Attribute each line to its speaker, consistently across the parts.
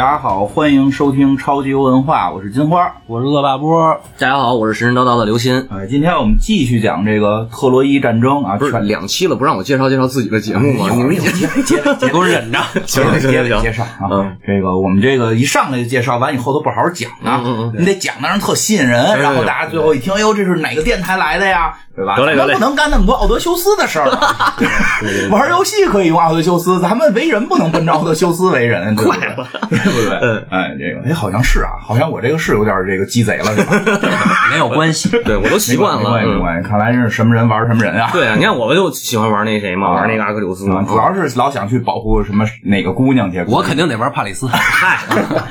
Speaker 1: 大家好，欢迎收听超级文化，我是金花。
Speaker 2: 我是恶霸波，
Speaker 3: 大家好，我是神神叨叨的刘鑫。
Speaker 1: 哎，今天我们继续讲这个特洛伊战争啊，
Speaker 3: 不是两期了，不让我介绍介绍自己的节目吗？
Speaker 1: 哎
Speaker 3: 你们
Speaker 1: 接接接
Speaker 2: 给我忍着。
Speaker 3: 行行行
Speaker 1: 接着
Speaker 3: 行
Speaker 1: 介绍啊，
Speaker 3: 嗯
Speaker 1: 这个我们这个一上来就介绍完以后都不好好讲呢，
Speaker 3: 嗯嗯嗯
Speaker 1: 你得讲的让人特吸引人，然后大家最后一听，哎呦，这是哪个电台来的呀？对吧？
Speaker 3: 得嘞得嘞
Speaker 1: 咱不能干那么多奥德修斯的事儿啊。玩游戏可以用奥德修斯，咱们为人不能奔着奥德修斯为人，对不对？对不对？
Speaker 3: 嗯
Speaker 1: 哎，这个哎，好像是啊，好像我这个是有点这个鸡贼了，是吧？
Speaker 2: 没有关系。
Speaker 3: 对我都习惯了。
Speaker 1: 没关系，没
Speaker 3: 嗯
Speaker 1: 关系。看来是什么人玩什么人啊。
Speaker 3: 对啊，你看我就喜欢玩那谁嘛，玩那个阿克琉斯。
Speaker 1: 主要是老想去保护什么哪个姑娘去。
Speaker 2: 我肯定得玩帕里斯。
Speaker 3: 嗨，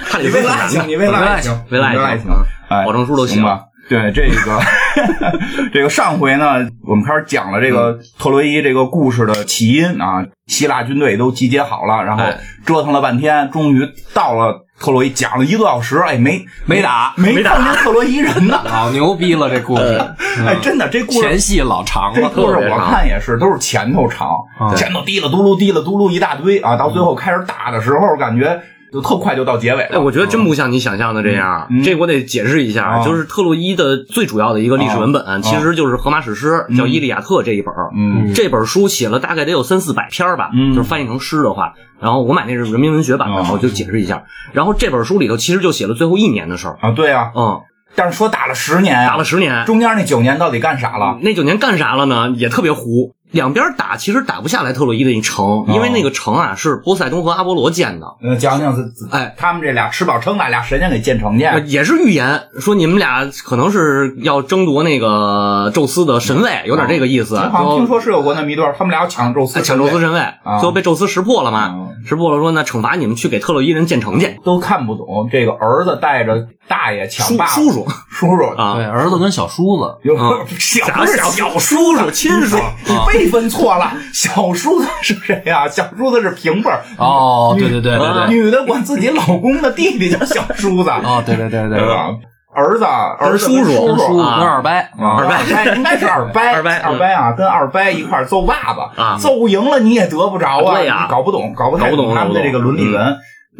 Speaker 3: 看
Speaker 1: 你为了爱情，你为了爱情，
Speaker 3: 为了爱情保证书都
Speaker 1: 行吧。对这个，这个上回呢，我们开始讲了这个特洛伊这个故事的起因啊，希腊军队都集结好了，然后
Speaker 3: 哎。
Speaker 1: 折腾了半天，终于到了特洛伊，讲了一个多小时，哎，没
Speaker 2: 没打
Speaker 1: 没
Speaker 3: 没打。
Speaker 1: 碰见特洛伊人呢。
Speaker 2: 老牛逼了，这故事。
Speaker 1: 哎，真的，这故事
Speaker 2: 前戏老长了。
Speaker 1: 这故事我看也是，都是前头长，
Speaker 2: 嗯。
Speaker 1: 前头滴了嘟噜滴了嘟噜一大堆啊，到最后开始打的时候，感觉就特快就到结尾了
Speaker 3: 哎，
Speaker 1: 了。
Speaker 3: 我觉得真不像你想象的这样。
Speaker 1: 嗯
Speaker 3: 这我得解释一下，
Speaker 1: 啊
Speaker 3: 就是特洛伊的最主要的一个历史文本，其实就是荷马史诗，叫《伊利亚特》这一本。
Speaker 1: 嗯
Speaker 3: 这本书写了大概得有三四百篇儿吧，
Speaker 1: 嗯
Speaker 3: 就是翻译成诗的话。然后我买那是人民文学版的，
Speaker 1: 哦
Speaker 3: 我就解释一下。然后这本书里头其实就写了最后一年的事儿，
Speaker 1: 啊，对啊，
Speaker 3: 嗯，
Speaker 1: 但是说打了十年呀，
Speaker 3: 打了十年，
Speaker 1: 中间那九年到底干啥了？
Speaker 3: 那九年干啥了呢？也特别糊。两边打其实打不下来特洛伊的一城，因为那个城啊是波塞冬和阿波罗建的，
Speaker 1: 呃，讲讲这，
Speaker 3: 哎，
Speaker 1: 他们这俩吃饱撑的俩神仙给建成去。
Speaker 3: 呃也是预言说你们俩可能是要争夺那个宙斯的神位，有点这个意思。
Speaker 1: 我好像听说是有过那么一段，他们俩要抢宙斯，
Speaker 3: 哎抢宙斯神位，
Speaker 1: 啊
Speaker 3: 最后被宙斯识破了嘛
Speaker 1: 嗯？
Speaker 3: 识破了说那惩罚你们去给特洛伊人建城去，
Speaker 1: 都看不懂。这个儿子带着大爷抢
Speaker 3: 叔
Speaker 1: 爸爸。
Speaker 3: 叔叔
Speaker 1: 叔叔。
Speaker 3: 啊。
Speaker 2: 对，儿子跟小叔子，
Speaker 1: 有
Speaker 3: 嗯
Speaker 1: 小不是
Speaker 3: 小
Speaker 1: 小
Speaker 3: 叔叔亲属
Speaker 1: 你辈分错了，小叔子是谁呀？小叔子是平辈儿。
Speaker 2: 哦，对对对对
Speaker 3: 啊
Speaker 2: 对，
Speaker 1: 女的管自己老公的弟弟叫小叔子，
Speaker 2: 哦，对对对对？
Speaker 1: 儿子，儿子
Speaker 3: 叔叔
Speaker 1: 叔
Speaker 2: 跟叔跟
Speaker 3: 啊。
Speaker 2: 二伯，
Speaker 1: 啊二伯应该是二伯，
Speaker 3: 二伯
Speaker 1: 二伯啊，跟二伯一块儿揍爸爸
Speaker 3: 啊。
Speaker 1: 揍赢了你也得不着啊，
Speaker 3: 对呀。
Speaker 1: 你搞不懂，搞不太
Speaker 3: 搞不懂
Speaker 1: 他们的这个伦理文。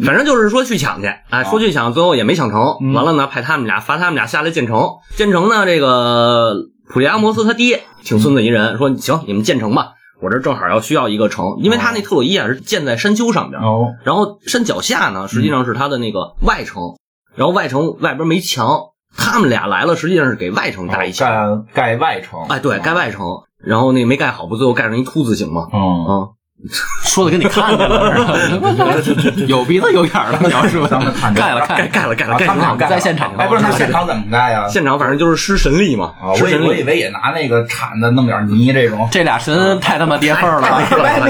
Speaker 3: 反正就是说去抢去，哎，说去抢，最后也没抢成。
Speaker 1: 嗯
Speaker 3: 完了呢，派他们俩罚他们俩下来建城。建城呢，这个普利阿摩斯他爹挺孙子一人，说行，你们建城吧，我这正好要需要一个城，因为他那特洛伊啊是建在山丘上边，
Speaker 1: 哦，
Speaker 3: 然后山脚下呢实际上是他的那个外城，然后外城外边没墙，他们俩来了，实际上是给外城搭一墙。
Speaker 1: 盖盖外城，
Speaker 3: 哎，对，盖外城，然后那没盖好，不最后盖成一凸字形吗？
Speaker 1: 嗯，
Speaker 3: 啊，
Speaker 2: 说的跟你看见了似的，有鼻子有眼儿的描述，
Speaker 1: 咱们看着
Speaker 2: 盖了
Speaker 3: 盖
Speaker 2: 盖了，
Speaker 3: 盖了盖了
Speaker 1: 啊
Speaker 3: 盖了盖
Speaker 2: 在现场
Speaker 1: 哎，不是，那现场怎么盖呀？
Speaker 3: 现场反正就是施神力嘛
Speaker 1: 啊，，
Speaker 3: 施神
Speaker 1: 我以我以。为也拿那个铲子弄点泥这种。
Speaker 2: 这俩神太他妈跌份儿
Speaker 1: 二
Speaker 2: 了。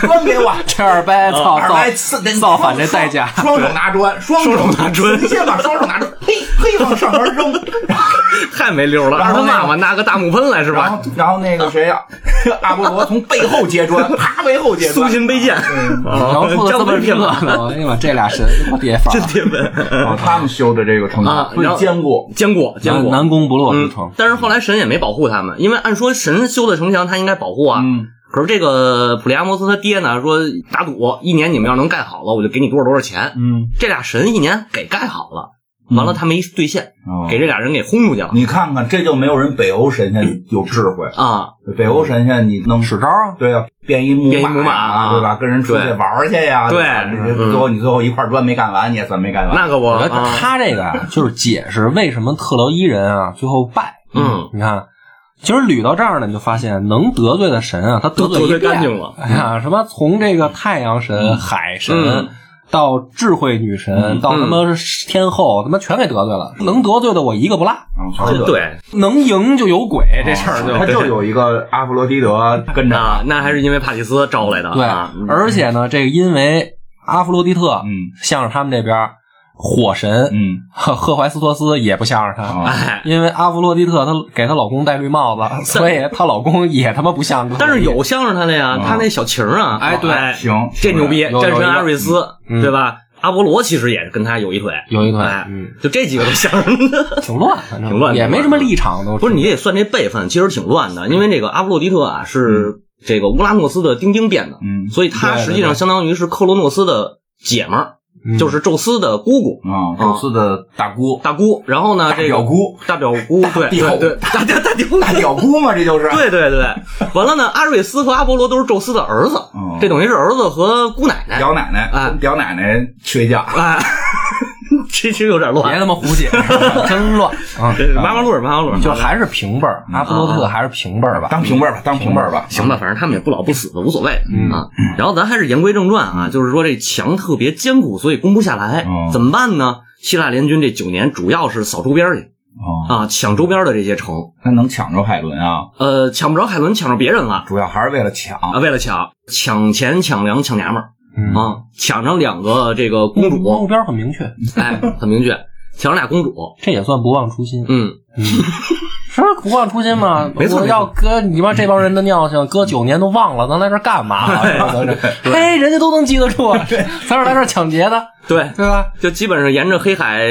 Speaker 1: 砖给我，
Speaker 2: 这二伯操
Speaker 1: 二
Speaker 2: 造造反这代价，
Speaker 1: 双手拿砖，双手拿砖，你先把双手拿砖，嘿嘿往上面扔，
Speaker 3: 太没溜了，让他妈妈拿个大木盆来是吧？
Speaker 1: 然后然后那个谁呀，阿波罗从背后接砖，啪背
Speaker 3: 苏，秦背剑，
Speaker 2: 描述的这么热
Speaker 3: 江边
Speaker 2: 闹，哎呀妈，这俩神
Speaker 3: 真铁粉。
Speaker 1: 哦他们修的这个城
Speaker 3: 啊！
Speaker 1: 最
Speaker 3: 然后
Speaker 1: 坚固，
Speaker 3: 坚固，坚固。
Speaker 2: 南宫不落之
Speaker 3: 嗯
Speaker 2: 城，，
Speaker 3: 但是后来神也没保护他们，因为按说神修的城墙他应该保护啊。
Speaker 1: 嗯，
Speaker 3: 可是这个普利阿摩斯他爹呢说打赌，一年你们要能盖好了，我就给你多少多少钱。
Speaker 1: 嗯，
Speaker 3: 这俩神一年给盖好了，完了他没兑现，
Speaker 1: 哦
Speaker 3: 给这俩人给轰出去了
Speaker 1: 你看看，这就没有人北欧神仙有智慧。
Speaker 3: 啊！
Speaker 1: 北欧神仙你弄
Speaker 2: 使招啊，
Speaker 1: 对啊，变一木
Speaker 3: 马
Speaker 1: 对吧？跟人出去玩儿去呀，
Speaker 3: 对
Speaker 1: 最后你最后一块砖没干完，你也算没干完。
Speaker 3: 那可不，
Speaker 2: 我
Speaker 3: 啊
Speaker 2: 他这个啊，就是解释为什么特洛伊人啊最后败。
Speaker 3: 嗯，
Speaker 2: 你看，其实捋到这儿呢，你就发现能得罪的神啊，他得罪
Speaker 3: 得罪
Speaker 2: 一
Speaker 3: 干净了
Speaker 2: 哎呀，什么从这个太阳神、海神
Speaker 3: 嗯。
Speaker 2: 到智慧女神，
Speaker 1: 嗯
Speaker 2: 到他妈天后，他妈全给得罪了。能得罪的我一个不落，
Speaker 3: 对
Speaker 2: 能赢就有鬼，这事儿就
Speaker 1: 他就有一个阿弗罗狄德跟着
Speaker 3: 啊，那还是因为帕里斯招来的
Speaker 2: 对
Speaker 3: 啊。。
Speaker 2: 而且呢，这个因为阿弗罗狄特，
Speaker 1: 嗯
Speaker 2: 向着他们这边火神，
Speaker 1: 嗯。
Speaker 2: 赫赫淮斯托斯也不向着他，
Speaker 1: 啊
Speaker 3: 哎，
Speaker 2: 因为阿弗洛狄特她给她老公戴绿帽子，所以她老公也他妈不向着她。
Speaker 3: 但是有向着他的呀，他那小情儿啊，
Speaker 2: 哎对
Speaker 1: 行，
Speaker 3: 这牛逼，战神阿瑞斯，
Speaker 2: 嗯
Speaker 3: 对吧？阿波罗其实也是跟他有一腿，
Speaker 2: 有一腿，
Speaker 3: 哎
Speaker 2: 嗯，
Speaker 3: 就这几个都向着。
Speaker 2: 挺乱，反正
Speaker 3: 挺乱
Speaker 2: 也没什么立场都。
Speaker 3: 不是你得算这辈分，其实挺乱的，因为这个阿波罗狄特啊是这个乌拉诺斯的丁丁变的，
Speaker 1: 嗯。
Speaker 3: 所以他实际上相当于是克罗诺斯的姐们儿，
Speaker 2: 嗯
Speaker 3: 就是宙斯的姑姑
Speaker 1: 啊，宙斯的大姑，
Speaker 3: 大姑。然后呢，
Speaker 1: 大
Speaker 3: 这个
Speaker 1: 表姑，
Speaker 3: 大表姑，对
Speaker 1: 屌
Speaker 3: 对对，大大大表
Speaker 1: 大表姑嘛，这就是。
Speaker 3: 对对对，完了呢，阿瑞斯和阿波罗都是宙斯的儿子，
Speaker 1: 哦
Speaker 3: 这等于是儿子和姑奶奶。
Speaker 1: 表奶奶，
Speaker 3: 哎
Speaker 1: 跟表奶奶睡觉，
Speaker 3: 哎，其实有点乱
Speaker 2: 别
Speaker 3: 乱，
Speaker 2: 他妈胡写，真乱啊！
Speaker 3: 这妈妈路妈妈路，
Speaker 2: 就还是平辈儿，阿波罗特还是平辈儿吧？
Speaker 1: 当平辈儿吧，当平辈儿吧。
Speaker 3: 行吧，反正他们也不老不死的，无所谓、
Speaker 2: 嗯
Speaker 3: 啊。然后咱还是言归正传啊，就是说这墙特别坚固，所以攻不下来，
Speaker 1: 哦
Speaker 3: 怎么办呢？希腊联军这九年主要是扫周边去
Speaker 1: 哦，
Speaker 3: 啊，抢周边的这些城，
Speaker 1: 那能抢着海伦啊？
Speaker 3: 呃，抢不着海伦，抢着别人了
Speaker 1: 主要还是为了抢。
Speaker 3: 啊，为了抢抢钱、抢粮、抢娘们儿
Speaker 2: 嗯，
Speaker 3: 啊，抢上两个这个公主目，
Speaker 2: 标很明确，
Speaker 3: 哎，很明确，抢上俩公主，
Speaker 2: 这也算不忘初心。
Speaker 3: 嗯，
Speaker 2: 嗯，是不忘初心嘛？
Speaker 3: 没错
Speaker 2: 我要搁你妈这帮人的尿性，搁九年都忘了，咱来这儿干嘛？嘿，人家都能记得住，咱是来这儿抢劫的，
Speaker 3: 对，
Speaker 2: 对吧？
Speaker 3: 就基本上沿着黑海，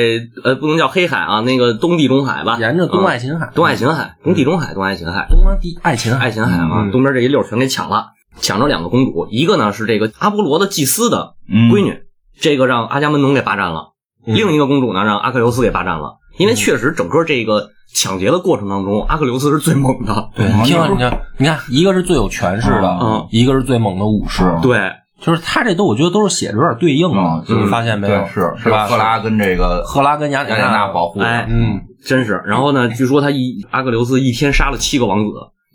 Speaker 3: 呃，不能叫黑海啊，那个东地中海吧，
Speaker 2: 沿着东
Speaker 3: 嗯
Speaker 2: 爱琴海，
Speaker 3: 东爱琴海，东地中海，东爱琴海，
Speaker 2: 东地爱琴海，
Speaker 3: 爱琴海啊，
Speaker 2: 嗯
Speaker 3: 东边这一溜儿全给抢了，抢着两个公主，一个呢是这个阿波罗的祭司的
Speaker 1: 嗯
Speaker 3: 闺女，这个让阿伽门农给霸占了；
Speaker 2: 嗯
Speaker 3: 另一个公主呢让阿克琉斯给霸占了。因为确实整个这个抢劫的过程当中，阿克琉斯是最猛的。
Speaker 2: 对，
Speaker 1: 嗯
Speaker 2: 你听啊，你看，你看，一个是最有权势的，
Speaker 3: 嗯
Speaker 2: 一个是最猛的武士，
Speaker 1: 嗯
Speaker 3: 对，
Speaker 2: 就是他这都我觉得都是写的有点对应啊，
Speaker 1: 嗯
Speaker 2: 你发现没有？
Speaker 1: 是
Speaker 2: 是吧？
Speaker 1: 赫拉跟这个
Speaker 2: 赫拉跟雅
Speaker 1: 雅典娜保护的。
Speaker 3: 哎
Speaker 2: 嗯
Speaker 3: 真是。然后呢，据说他一阿克琉斯一天杀了七个王子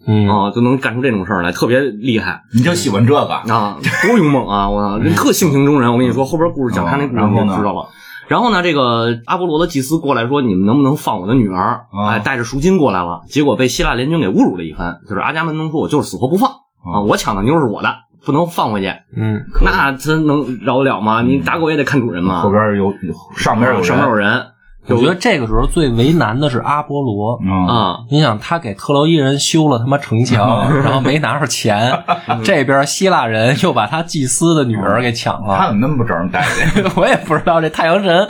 Speaker 2: 嗯
Speaker 3: 啊，就能干出这种事儿来，特别厉害
Speaker 1: 你就喜欢这个，
Speaker 3: 啊，多勇猛啊！我操，人特性情中人。我跟你说，后边故事讲他那故事你就知道了。然后呢，这个阿波罗的祭司过来说：“你们能不能放我的女儿？”
Speaker 1: 啊
Speaker 3: 哎，带着赎金过来了，结果被希腊联军给侮辱了一番。就是阿伽门农说：“我就是死活不放啊，我抢的妞是我的，不能放回去。
Speaker 2: 嗯，”
Speaker 3: 那他能饶得了吗？你打狗也得看主人嘛。
Speaker 1: 后边有有上边有人
Speaker 3: 上面有人
Speaker 2: 我觉得这个时候最为难的是阿波罗。
Speaker 1: 嗯
Speaker 3: 啊，
Speaker 2: 你想，他给特洛伊人修了他妈城墙，然后没拿着钱，这边希腊人又把他祭司的女儿给抢了。
Speaker 1: 他怎么那么不招人待见？
Speaker 2: 我也不知道这太阳神，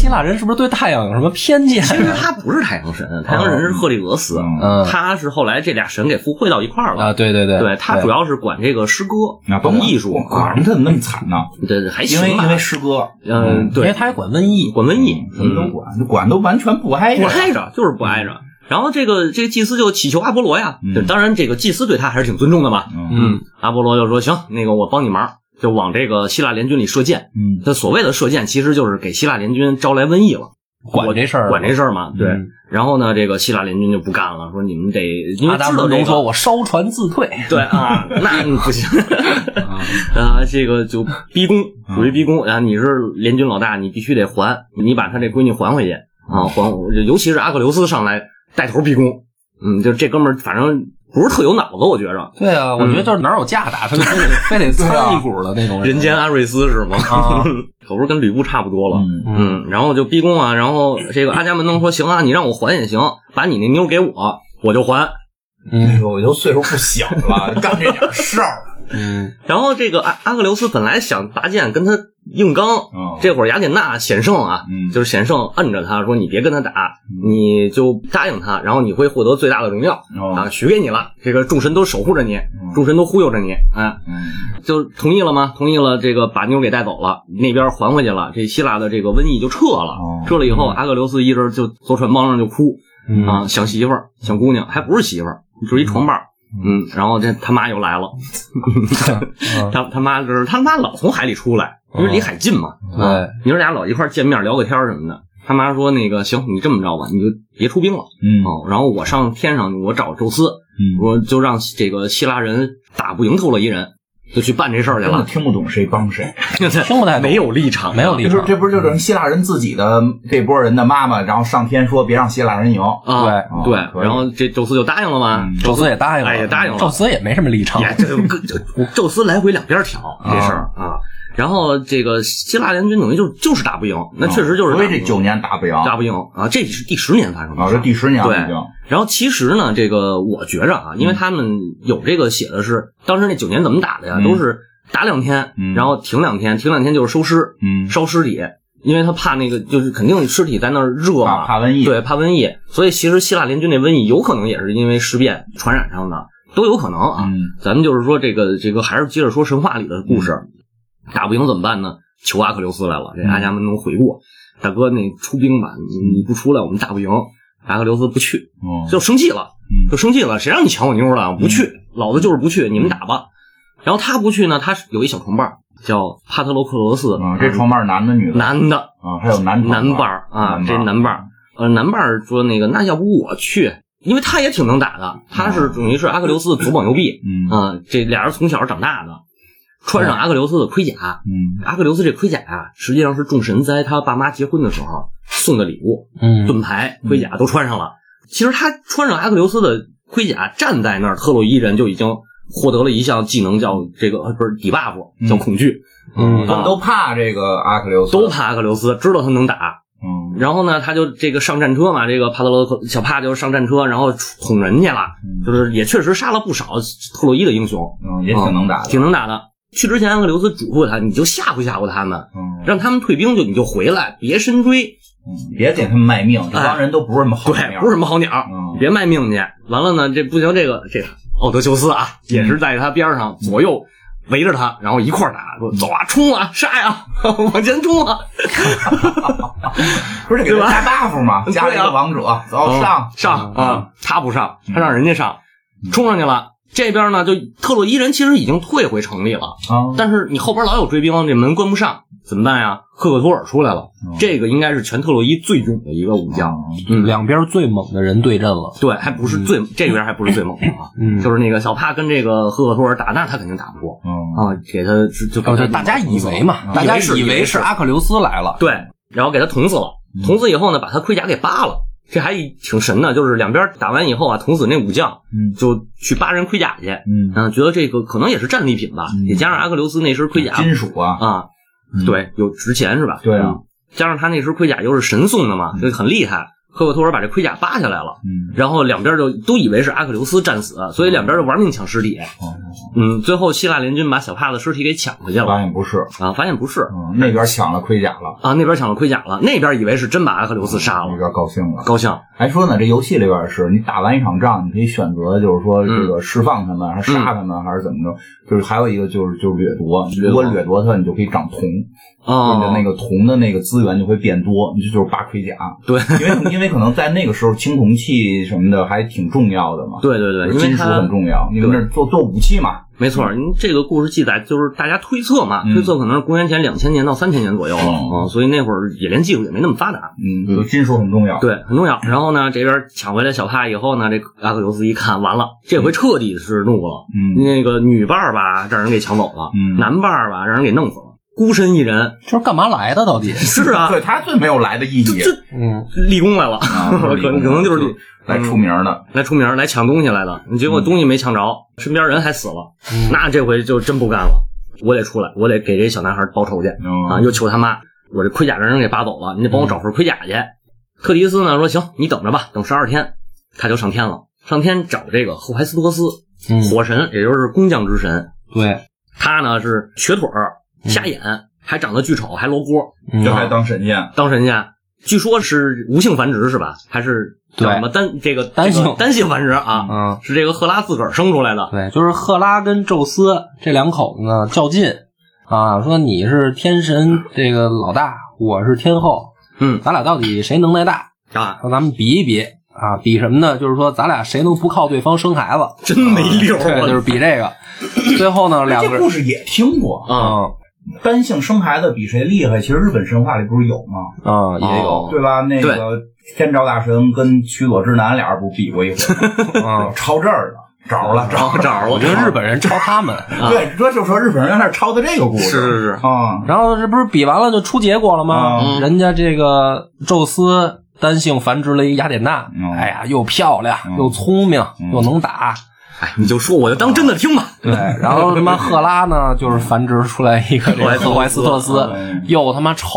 Speaker 2: 希腊人是不是对太阳有什么偏见？
Speaker 3: 其实他不是太阳神，太阳神是赫利俄斯，
Speaker 1: 嗯。
Speaker 2: 嗯
Speaker 3: 他是后来这俩神给附会到一块儿了。
Speaker 2: 啊，对对对，
Speaker 3: 对他主要是管这个诗歌、
Speaker 1: 那
Speaker 3: 管艺术。啊，
Speaker 1: 管他怎么那么惨呢？
Speaker 3: 对对，还行吧。
Speaker 1: 因为因为诗歌，
Speaker 3: 嗯，
Speaker 2: 因为，他还管瘟疫。
Speaker 3: 管瘟疫，
Speaker 1: 什么都管，管都完全不挨着。
Speaker 3: 不挨着，就是不挨着。然后这个这个祭司就祈求阿波罗呀，
Speaker 1: 嗯。
Speaker 3: 当然这个祭司对他还是挺尊重的嘛。
Speaker 1: 嗯。
Speaker 2: 嗯。
Speaker 3: 阿波罗就说行，那个我帮你忙，就往这个希腊联军里射箭。
Speaker 1: 嗯
Speaker 3: 他所谓的射箭，其实就是给希腊联军招来瘟疫了，
Speaker 2: 管这事儿，
Speaker 3: 管这事儿嘛。对
Speaker 2: 嗯，
Speaker 3: 然后呢，这个希腊联军就不干了，说你们得因为
Speaker 2: 阿达
Speaker 3: 知道这
Speaker 2: 门农说：“。我烧船自退。
Speaker 3: 对啊，那不行 啊！这个就逼宫，属于逼宫啊！你是联军老大，你必须得还，你把他这闺女还回去啊！还，尤其是阿克琉斯上来带头逼宫，嗯，就这哥们儿反正不是特有脑子，我觉着。”
Speaker 2: 对啊，我觉得就是哪有架打，他就非得 非得掺一股的那种
Speaker 3: 人间阿瑞斯是吗？
Speaker 2: 啊
Speaker 3: 可不是跟吕布差不多了。
Speaker 1: 嗯
Speaker 3: 嗯，然后就逼宫啊，然后这个阿伽门农说：“行啊，你让我还也行，把你那妞给我，我就还。”
Speaker 1: 哎
Speaker 2: 嗯
Speaker 1: 呦，我都岁数不小了，干这点事儿，
Speaker 2: 嗯
Speaker 3: 然后这个阿阿克琉斯本来想拔剑跟他硬刚，
Speaker 1: 嗯
Speaker 3: 这会儿雅典娜险胜啊，
Speaker 1: 嗯
Speaker 3: 就是险胜摁着他说：“你别跟他打，你就答应他，然后你会获得最大的荣耀、
Speaker 1: 哦
Speaker 3: 啊，许给你了。这个众神都守护着你，众神都忽悠着你，啊，
Speaker 1: 嗯
Speaker 3: 就同意了吗？同意了，这个把妞给带走了，那边还回去了，这希腊的这个瘟疫就撤了。
Speaker 1: 哦
Speaker 3: 撤了以后，阿克琉斯一直就坐船帮上就哭
Speaker 2: 嗯
Speaker 3: 啊，想媳妇儿，想姑娘，还不是媳妇儿，就是一床伴儿。嗯，然后这他妈又来了，
Speaker 2: 嗯
Speaker 3: 他他妈就是他妈老从海里出来，因为离海近嘛。
Speaker 2: 对
Speaker 3: 啊，你说俩老一块儿见面聊个天儿什么的。他妈说那个行，你这么着吧，你就别出兵了
Speaker 1: 嗯
Speaker 3: 哦。然后我上天上，我找宙斯，
Speaker 1: 嗯，
Speaker 3: 我就让这个希腊人打不赢特洛伊人，就去办这事儿去了。
Speaker 1: 听不懂谁帮谁，
Speaker 2: 听不太懂
Speaker 3: 没有立场，
Speaker 2: 没有立场
Speaker 1: 这不是这不是就是希腊人自己的这波人的妈妈，然后上天说别让希腊人赢，
Speaker 3: 啊，
Speaker 2: 对
Speaker 1: 哦
Speaker 3: 对，
Speaker 1: 可以
Speaker 3: 然后这宙斯就答应了嘛
Speaker 1: 嗯。
Speaker 2: 宙斯也答应了，
Speaker 3: 哎也答应了
Speaker 2: 宙斯也没什么立场。
Speaker 3: 也这个这宙斯来回两边挑这事儿啊。然后这个希腊联军等于就就是打不赢，那确实就是
Speaker 1: 所以
Speaker 3: 打不赢。
Speaker 1: 这九年打不赢，
Speaker 3: 打不赢啊，这是第十年发生的
Speaker 1: 啊，
Speaker 3: 事儿。
Speaker 1: 这第十年
Speaker 3: 对，然后其实呢，这个我觉着啊，因为他们有这个写的是当时那九年怎么打的呀，
Speaker 1: 嗯。
Speaker 3: 都是打两天，
Speaker 1: 嗯。
Speaker 3: 然后停两天，停两天就是收尸，
Speaker 1: 嗯。
Speaker 3: 烧尸体，因为他怕那个就是肯定尸体在那儿热嘛，
Speaker 1: 怕怕瘟疫。
Speaker 3: 对，怕瘟疫，所以其实希腊联军那瘟疫有可能也是因为尸变传染上的，都有可能啊。
Speaker 1: 嗯。
Speaker 3: 咱们就是说这个这个还是接着说神话里的故事，打不赢怎么办呢？求阿克琉斯来了。这阿伽门农悔过，大哥，那出兵吧，你你不出来，我们打不赢。阿克琉斯不去，
Speaker 1: 哦
Speaker 3: 就生气了，
Speaker 1: 嗯
Speaker 3: 就生气了。谁让你抢我妞了？不去，老子就是不去，你们打吧。然后他不去呢，他有一小同伴儿叫帕特洛克罗斯，
Speaker 1: 啊，这同伴是男的女的
Speaker 3: 男的
Speaker 1: 啊，还有男床
Speaker 3: 男伴儿啊，这男伴儿，呃，男伴儿说那个，那要不我去，因为他也挺能打的，他是等于是阿克琉斯的左膀右臂，
Speaker 1: 嗯
Speaker 3: 啊，这俩人从小长大的，穿上阿克琉斯的盔甲，
Speaker 1: 嗯。
Speaker 3: 阿克琉斯这盔甲啊、实际上是众神在他爸妈结婚的时候送的礼物，
Speaker 2: 嗯。
Speaker 3: 盾牌、盔甲都穿上了。其实他穿上阿克琉斯的盔甲站在那儿，特洛伊人就已经获得了一项技能，叫这个呃不是底 buff，叫恐惧，
Speaker 2: 嗯。
Speaker 1: 他们都怕这个阿克琉斯，
Speaker 3: 都怕阿克琉斯，知道他能打。
Speaker 1: 嗯。
Speaker 3: 然后呢，他就这个上战车嘛，这个帕特罗克小帕就上战车，然后捅人去了，
Speaker 1: 嗯。
Speaker 3: 就是也确实杀了不少特洛伊的英雄，
Speaker 1: 嗯，也挺能打的，
Speaker 3: 挺能打的。去之前，阿克琉斯嘱咐他，你就吓唬吓唬他们，
Speaker 1: 嗯
Speaker 3: 让他们退兵就你就回来，别深追。
Speaker 1: 嗯，别给他们卖命，这帮人都不是什么好
Speaker 3: 对，
Speaker 1: 鸟
Speaker 3: 不是什么好鸟，
Speaker 1: 嗯
Speaker 3: 别卖命去。完了呢，这不行，这个这个奥德修斯啊，也是在他边上左右围着他，然后一块儿打，说走啊，冲啊，杀呀，往前冲啊！
Speaker 1: 不是 给他加 buff 吗？加了一个王者，走上
Speaker 3: 上啊，他不上，
Speaker 1: 嗯
Speaker 3: 他让人家上，冲上去了。这边呢，就特洛伊人其实已经退回城里了，
Speaker 1: 啊，
Speaker 3: 但是你后边老有追兵，这门关不上，怎么办呀？赫克托尔出来了，
Speaker 1: 嗯。
Speaker 3: 这个应该是全特洛伊最勇的一个武将。嗯，
Speaker 2: 两边最猛的人对阵了。
Speaker 3: 对，还不是最这边还不是最猛的啊，
Speaker 2: 嗯。
Speaker 3: 就是那个小帕跟这个赫克托尔打，那他肯定打不过。
Speaker 1: 嗯。
Speaker 3: 啊，给他就就
Speaker 2: 哦，
Speaker 3: 给他
Speaker 2: 就大家以为嘛，
Speaker 1: 嗯。
Speaker 2: 大家
Speaker 3: 以为是
Speaker 2: 以为是。阿克琉斯来了。
Speaker 3: 对，然后给他捅死了。
Speaker 1: 嗯。
Speaker 3: 捅死以后呢，把他盔甲给扒了。这还挺神的，就是两边打完以后啊，童子那武将，
Speaker 1: 嗯。
Speaker 3: 就去扒人盔甲去。
Speaker 1: 嗯，
Speaker 3: 啊，觉得这个可能也是战利品吧，
Speaker 1: 嗯。
Speaker 3: 也加上阿克琉斯那身盔甲
Speaker 1: 金属啊，
Speaker 3: 啊，
Speaker 1: 嗯。
Speaker 3: 对，有值钱是吧？
Speaker 1: 对啊。
Speaker 3: 嗯，加上他那身盔甲又是神送的嘛，所以很厉害。赫克托尔把这盔甲扒下来了，
Speaker 1: 嗯，
Speaker 3: 然后两边就都以为是阿克琉斯战死，所以两边就玩命抢尸体。
Speaker 1: 哦
Speaker 3: 嗯，最后希腊联军把小帕的尸体给抢回去了发
Speaker 1: 现不是，
Speaker 3: 啊，发现不是
Speaker 1: 嗯，那边抢了盔甲了，
Speaker 3: 啊，那边抢了盔甲了，那边以为是真把阿克琉斯杀了，
Speaker 1: 那边高兴了。
Speaker 3: 高兴。
Speaker 1: 还说呢，这游戏里边是你打完一场仗，你可以选择，就是说这个释放他们，还是杀他们，还是怎么着？就是还有一个就是就是掠夺，你如果掠夺它，你就可以长铜，你
Speaker 3: 哦
Speaker 1: 的那个铜的那个资源就会变多，你这就是扒盔甲。
Speaker 3: 对，
Speaker 1: 因为因为可能在那个时候青铜器什么的还挺重要的嘛，
Speaker 3: 对对对，
Speaker 1: 金属很重要，你们那做做武器嘛，
Speaker 3: 没错，因为这个故事记载就是大家推测嘛，
Speaker 1: 嗯
Speaker 3: 推测可能是公元前两千年到三千年左右了
Speaker 1: 嗯
Speaker 3: 啊，所以那会儿冶炼技术也没那么发达。
Speaker 1: 嗯，就金属很重要。
Speaker 3: 对，很重要。然后呢，这边抢回来小帕以后呢，这阿克琉斯一看，完了，这回彻底是怒了。
Speaker 1: 嗯
Speaker 3: 那个女伴儿吧，让人给抢走了；
Speaker 1: 嗯
Speaker 3: 男伴儿吧，让人给弄死了。孤身一人，
Speaker 2: 就是干嘛来的到底？
Speaker 3: 是啊，
Speaker 1: 对他最没有来的意义，这
Speaker 2: 嗯，
Speaker 3: 立功来了，
Speaker 1: 啊
Speaker 3: 可能可能就是立
Speaker 1: 来出名的。
Speaker 3: 来出名来抢东西来的，结果东西没抢着，身边人还死了，那这回就真不干了，我得出来，我得给这小男孩报仇去。
Speaker 1: 嗯
Speaker 3: 啊！又求他妈，我这盔甲让人给扒走了，你得帮我找份盔甲去。特迪斯呢说行，你等着吧，等十二天，他就上天了，上天找这个赫淮斯托斯，
Speaker 2: 嗯。
Speaker 3: 火神，也就是工匠之神，
Speaker 2: 对，
Speaker 3: 他呢是瘸腿儿、瞎眼，还长得巨丑，还罗锅，
Speaker 2: 嗯。
Speaker 1: 这还当神仙，
Speaker 3: 当神仙。据说是无性繁殖是吧？还是叫什么单这个
Speaker 2: 单性
Speaker 3: 这个单性繁殖啊？
Speaker 2: 嗯，
Speaker 3: 是这个赫拉自个儿生出来的。
Speaker 2: 对，就是赫拉跟宙斯这两口子呢较劲啊，说你是天神这个老大，我是天后，
Speaker 3: 嗯
Speaker 2: 咱俩到底谁能耐大？
Speaker 3: 啊，
Speaker 2: 说咱们比一比啊，比什么呢？就是说咱俩谁能不靠对方生孩子？
Speaker 3: 真没溜儿，
Speaker 2: 对，
Speaker 3: 我
Speaker 2: 就是比这个。最后呢，两个人
Speaker 1: 这故事也听过。
Speaker 3: 啊，
Speaker 2: 嗯
Speaker 1: 单性生孩子比谁厉害？其实日本神话里不是有吗？
Speaker 2: 啊也有
Speaker 3: 哦
Speaker 1: 对吧？那个天照大神跟须佐之男俩人不比过一回 抄这儿了，找了找了。
Speaker 3: 找着了，
Speaker 2: 我觉得日本人抄他们。
Speaker 1: 对，这就说日本人在那抄的这个故事。
Speaker 3: 是是是
Speaker 1: 啊，
Speaker 2: 然后这不是比完了就出结果了吗？
Speaker 1: 嗯
Speaker 2: 人家这个宙斯单性繁殖了一个雅典娜，
Speaker 1: 嗯
Speaker 2: 哎呀，又漂亮、
Speaker 1: 嗯
Speaker 2: 又聪明、
Speaker 1: 嗯
Speaker 2: 又能打。
Speaker 3: 哎，你就说，我就当真的听吧。
Speaker 2: 对，然后他妈赫拉呢，就是繁殖出来一个这个 赫淮斯托斯
Speaker 1: 嗯，
Speaker 2: 又他妈丑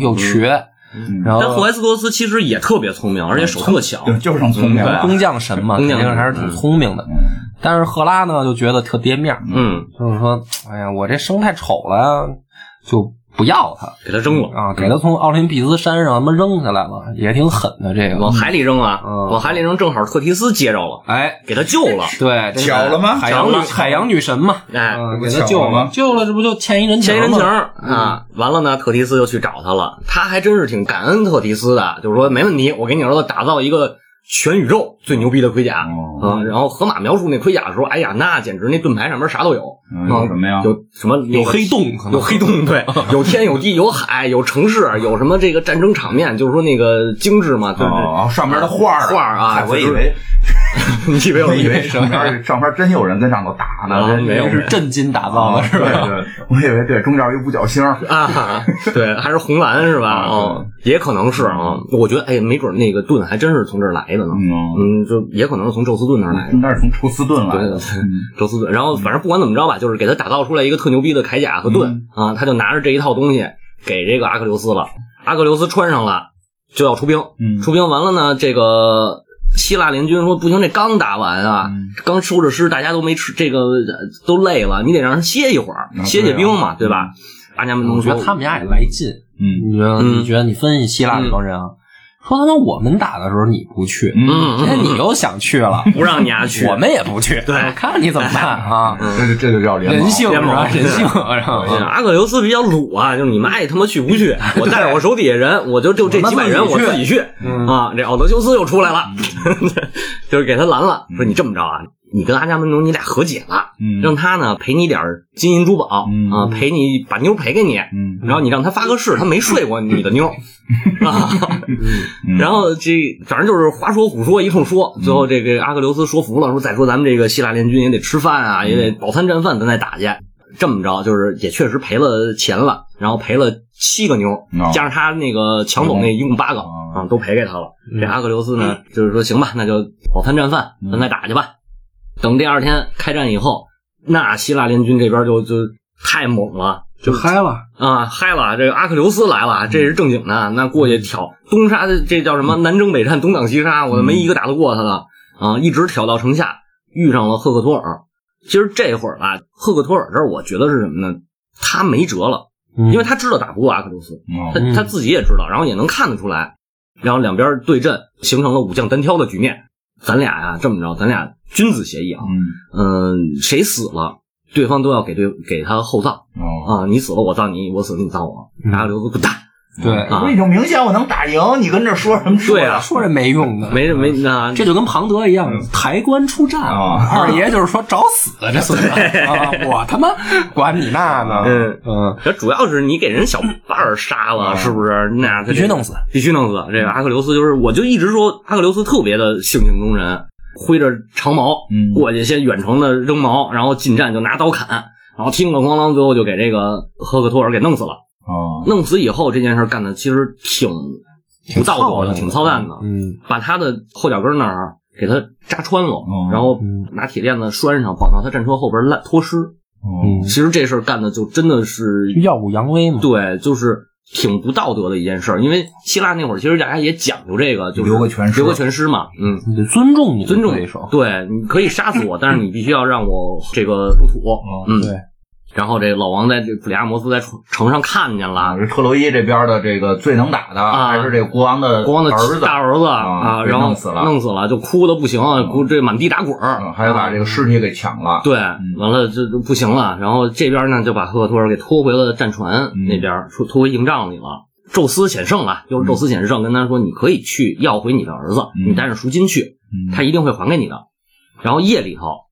Speaker 2: 又瘸，
Speaker 1: 嗯
Speaker 2: 然后
Speaker 3: 但赫淮斯托斯其实也特别聪明，而且手特巧。
Speaker 1: 就是很聪明了。
Speaker 2: 工匠神嘛，肯
Speaker 3: 工匠
Speaker 2: 定还是挺聪明的。
Speaker 1: 嗯
Speaker 2: 但是赫拉呢，就觉得特跌面儿，
Speaker 3: 嗯，
Speaker 2: 就是说，哎呀，我这生太丑了，就不要他
Speaker 3: 给他扔了，
Speaker 2: 啊，给他从奥林匹斯山上他妈扔下来了，也挺狠的这个。往。
Speaker 3: 海里扔啊，
Speaker 2: 嗯。
Speaker 3: 往海里扔，正好特提斯接着了，
Speaker 2: 哎，
Speaker 3: 给他救了。
Speaker 2: 对，这
Speaker 1: 巧了吗？
Speaker 2: 海洋女海洋女神嘛，
Speaker 3: 哎
Speaker 2: 嗯给他救了。救了，这不就欠一人情
Speaker 3: 欠一人情啊！完了呢，特提斯就去找他了。他还真是挺感恩特提斯的，就是说没问题，我给你儿子打造一个全宇宙最牛逼的盔甲。
Speaker 1: 哦
Speaker 3: 嗯，然后河马描述那盔甲的时候，哎呀，那简直那盾牌上面啥都有。
Speaker 1: 嗯有什么呀
Speaker 3: 有什么
Speaker 2: 有黑洞
Speaker 3: 有黑洞，对，有天有地有海有城市，有什么这个战争场面，就是说那个精致嘛，就是
Speaker 1: 哦，上面的画儿
Speaker 3: 画儿啊
Speaker 1: 我以
Speaker 3: 就是
Speaker 1: 为
Speaker 3: 你 以为
Speaker 1: 我以为上边上边真有人跟上头打呢，真
Speaker 3: 啊没有
Speaker 1: 是
Speaker 2: 是震惊打造的，是吧？
Speaker 1: 对，我以为对中间有五角星儿，
Speaker 3: 啊，对，还是红蓝是吧？
Speaker 1: 啊
Speaker 3: 哦，也可能是啊。我觉得，哎，没准那个盾还真是从这儿来的呢。
Speaker 1: 嗯，
Speaker 3: 嗯，就也可能是从宙斯盾那儿来的。
Speaker 1: 应该是从宙斯盾来
Speaker 3: 对
Speaker 1: 的，嗯
Speaker 3: 宙斯盾，然后反正不管怎么着吧，就是给他打造出来一个特牛逼的铠甲和盾、啊，他就拿着这一套东西给这个阿克琉斯了。阿克琉斯穿上了，就要出兵。
Speaker 1: 嗯
Speaker 3: 出兵完了呢，这个希腊联军说不行，这刚打完啊，
Speaker 1: 嗯
Speaker 3: 刚收着尸，大家都没吃，这个呃都累了，你得让人歇一会儿，
Speaker 1: 啊
Speaker 3: 歇歇兵嘛，
Speaker 1: 对啊
Speaker 3: 对吧？阿伽门农说
Speaker 2: 我觉得他们家也来劲。
Speaker 1: 嗯
Speaker 2: 你觉得？
Speaker 3: 嗯
Speaker 2: 你觉得？你分析希腊这帮人啊，说他妈我们打的时候你不去，
Speaker 1: 嗯，
Speaker 3: 嗯
Speaker 2: 今天你又想去了，
Speaker 3: 不让你丫去，
Speaker 2: 我们也不去，
Speaker 3: 对
Speaker 2: 看你怎么办啊？
Speaker 1: 这就这就叫联盟
Speaker 2: 人性是
Speaker 3: 联盟？
Speaker 2: 人性，然后
Speaker 3: 阿克琉斯比较鲁啊，就是你们爱他妈去不去，我带着我手底下人，我就就这几百人，我
Speaker 2: 自己去
Speaker 3: 啊。这奥德修斯又出来了，就是给他拦了，说你这么着啊，你跟阿伽门农你俩和解了，
Speaker 1: 嗯。
Speaker 3: 让他呢赔你点儿金银珠宝
Speaker 1: 嗯。
Speaker 3: 啊，赔你把妞赔给你，
Speaker 1: 嗯。
Speaker 3: 然后你让他发个誓，他没睡过你的妞。然后这反正就是花说虎说一通说，最后这个阿克琉斯说服了，说再说咱们这个希腊联军也得吃饭啊，也得饱餐战饭，咱再打去。这么着就是也确实赔了钱了，然后赔了七个妞，
Speaker 1: 哦
Speaker 3: 加上他那个抢走那一共八个
Speaker 1: 哦
Speaker 3: 啊，都赔给他了。
Speaker 2: 嗯。
Speaker 3: 这阿克琉斯呢，就是说行吧，那就饱餐战饭，咱再打去吧。等第二天开战以后，那希腊联军这边就就太猛了，
Speaker 2: 就嗨了。
Speaker 3: 啊，嗨了！这个阿克琉斯来了，这是正经的。那过去挑东杀，这叫什么？南征北战，东挡西杀，我没一个打得过他的啊！一直挑到城下，遇上了赫克托尔。其实这会儿吧，赫克托尔这儿，我觉得是什么呢？他没辙了，
Speaker 2: 因
Speaker 3: 因为他知道打不过阿克琉斯，
Speaker 1: 哦
Speaker 3: 他他自己也知道，然后也能看得出来。然后两边对阵，形成了武将单挑的局面。咱俩呀，这么着，咱俩君子协议啊，
Speaker 1: 嗯。
Speaker 3: 嗯，谁死了，对方都要给对给他厚葬。
Speaker 1: 哦，
Speaker 3: 啊，你死了我葬你，我死了你葬我，
Speaker 2: 嗯。
Speaker 3: 然后刘子滚蛋，
Speaker 2: 对
Speaker 3: 啊
Speaker 1: 我已经明显我能打赢，你跟这说什么说呀？
Speaker 3: 对啊
Speaker 2: 说这没用的，
Speaker 3: 没没那
Speaker 2: 这就跟庞德一样，抬棺出战。
Speaker 1: 啊
Speaker 2: 二爷就是说找死这孙子啊！我他妈管你那呢？
Speaker 3: 嗯
Speaker 2: 嗯，
Speaker 3: 这主要是你给人小伴儿杀了，
Speaker 1: 啊
Speaker 3: 是不是？那他
Speaker 2: 必须弄死，
Speaker 3: 必须弄死。这个阿克琉斯就是，我就一直说阿克琉斯特别的性情中人，挥着长矛
Speaker 1: 嗯
Speaker 3: 过去，先远程的扔矛，然后近战就拿刀砍，然后听个咣啷，最后就给这个赫克托尔给弄死了。
Speaker 1: 哦，
Speaker 3: 弄死以后，这件事干的其实挺不道德的，挺操蛋的。
Speaker 2: 嗯
Speaker 3: 把他的后脚跟那儿给他扎穿了，
Speaker 1: 哦
Speaker 3: 然后
Speaker 2: 嗯
Speaker 3: 拿铁链子拴上，绑到他战车后边烂脱尸。
Speaker 1: 哦
Speaker 2: 嗯，
Speaker 3: 其实这事儿干的就真的是
Speaker 2: 耀武扬威嘛。
Speaker 3: 对，就是挺不道德的一件事儿。因为希腊那会儿其实大家也讲究这个，就是
Speaker 1: 留个全尸
Speaker 3: 留个全尸嘛，嗯。
Speaker 2: 你得尊重你
Speaker 3: 尊重
Speaker 2: 对手。
Speaker 3: 对，你可以杀死我，但是你必须要让我这个入土。嗯，
Speaker 2: 对，
Speaker 3: 然后这个老王在这普利阿摩斯在城城上看见
Speaker 1: 啊，
Speaker 3: 了
Speaker 1: 是特洛伊这边的这个最能打的
Speaker 3: 啊
Speaker 1: 还是这个国王的
Speaker 3: 国王的
Speaker 1: 儿子，
Speaker 3: 大儿子
Speaker 1: 啊
Speaker 3: 啊，然后
Speaker 1: 弄死了
Speaker 3: 弄死了，就哭的不行，哭这满地打滚
Speaker 1: 还把这个尸体给抢了。
Speaker 3: 对，完了这就不行了。然后这边呢就把赫克托尔给拖回了战船
Speaker 1: 嗯
Speaker 3: 那边，拖拖回营帐里了。宙斯险胜了，又是宙斯险胜，跟他说你可以去要回你的儿子，
Speaker 1: 嗯
Speaker 3: 你带着赎金去，
Speaker 1: 嗯
Speaker 3: 他一定会还给你的。然后夜里头，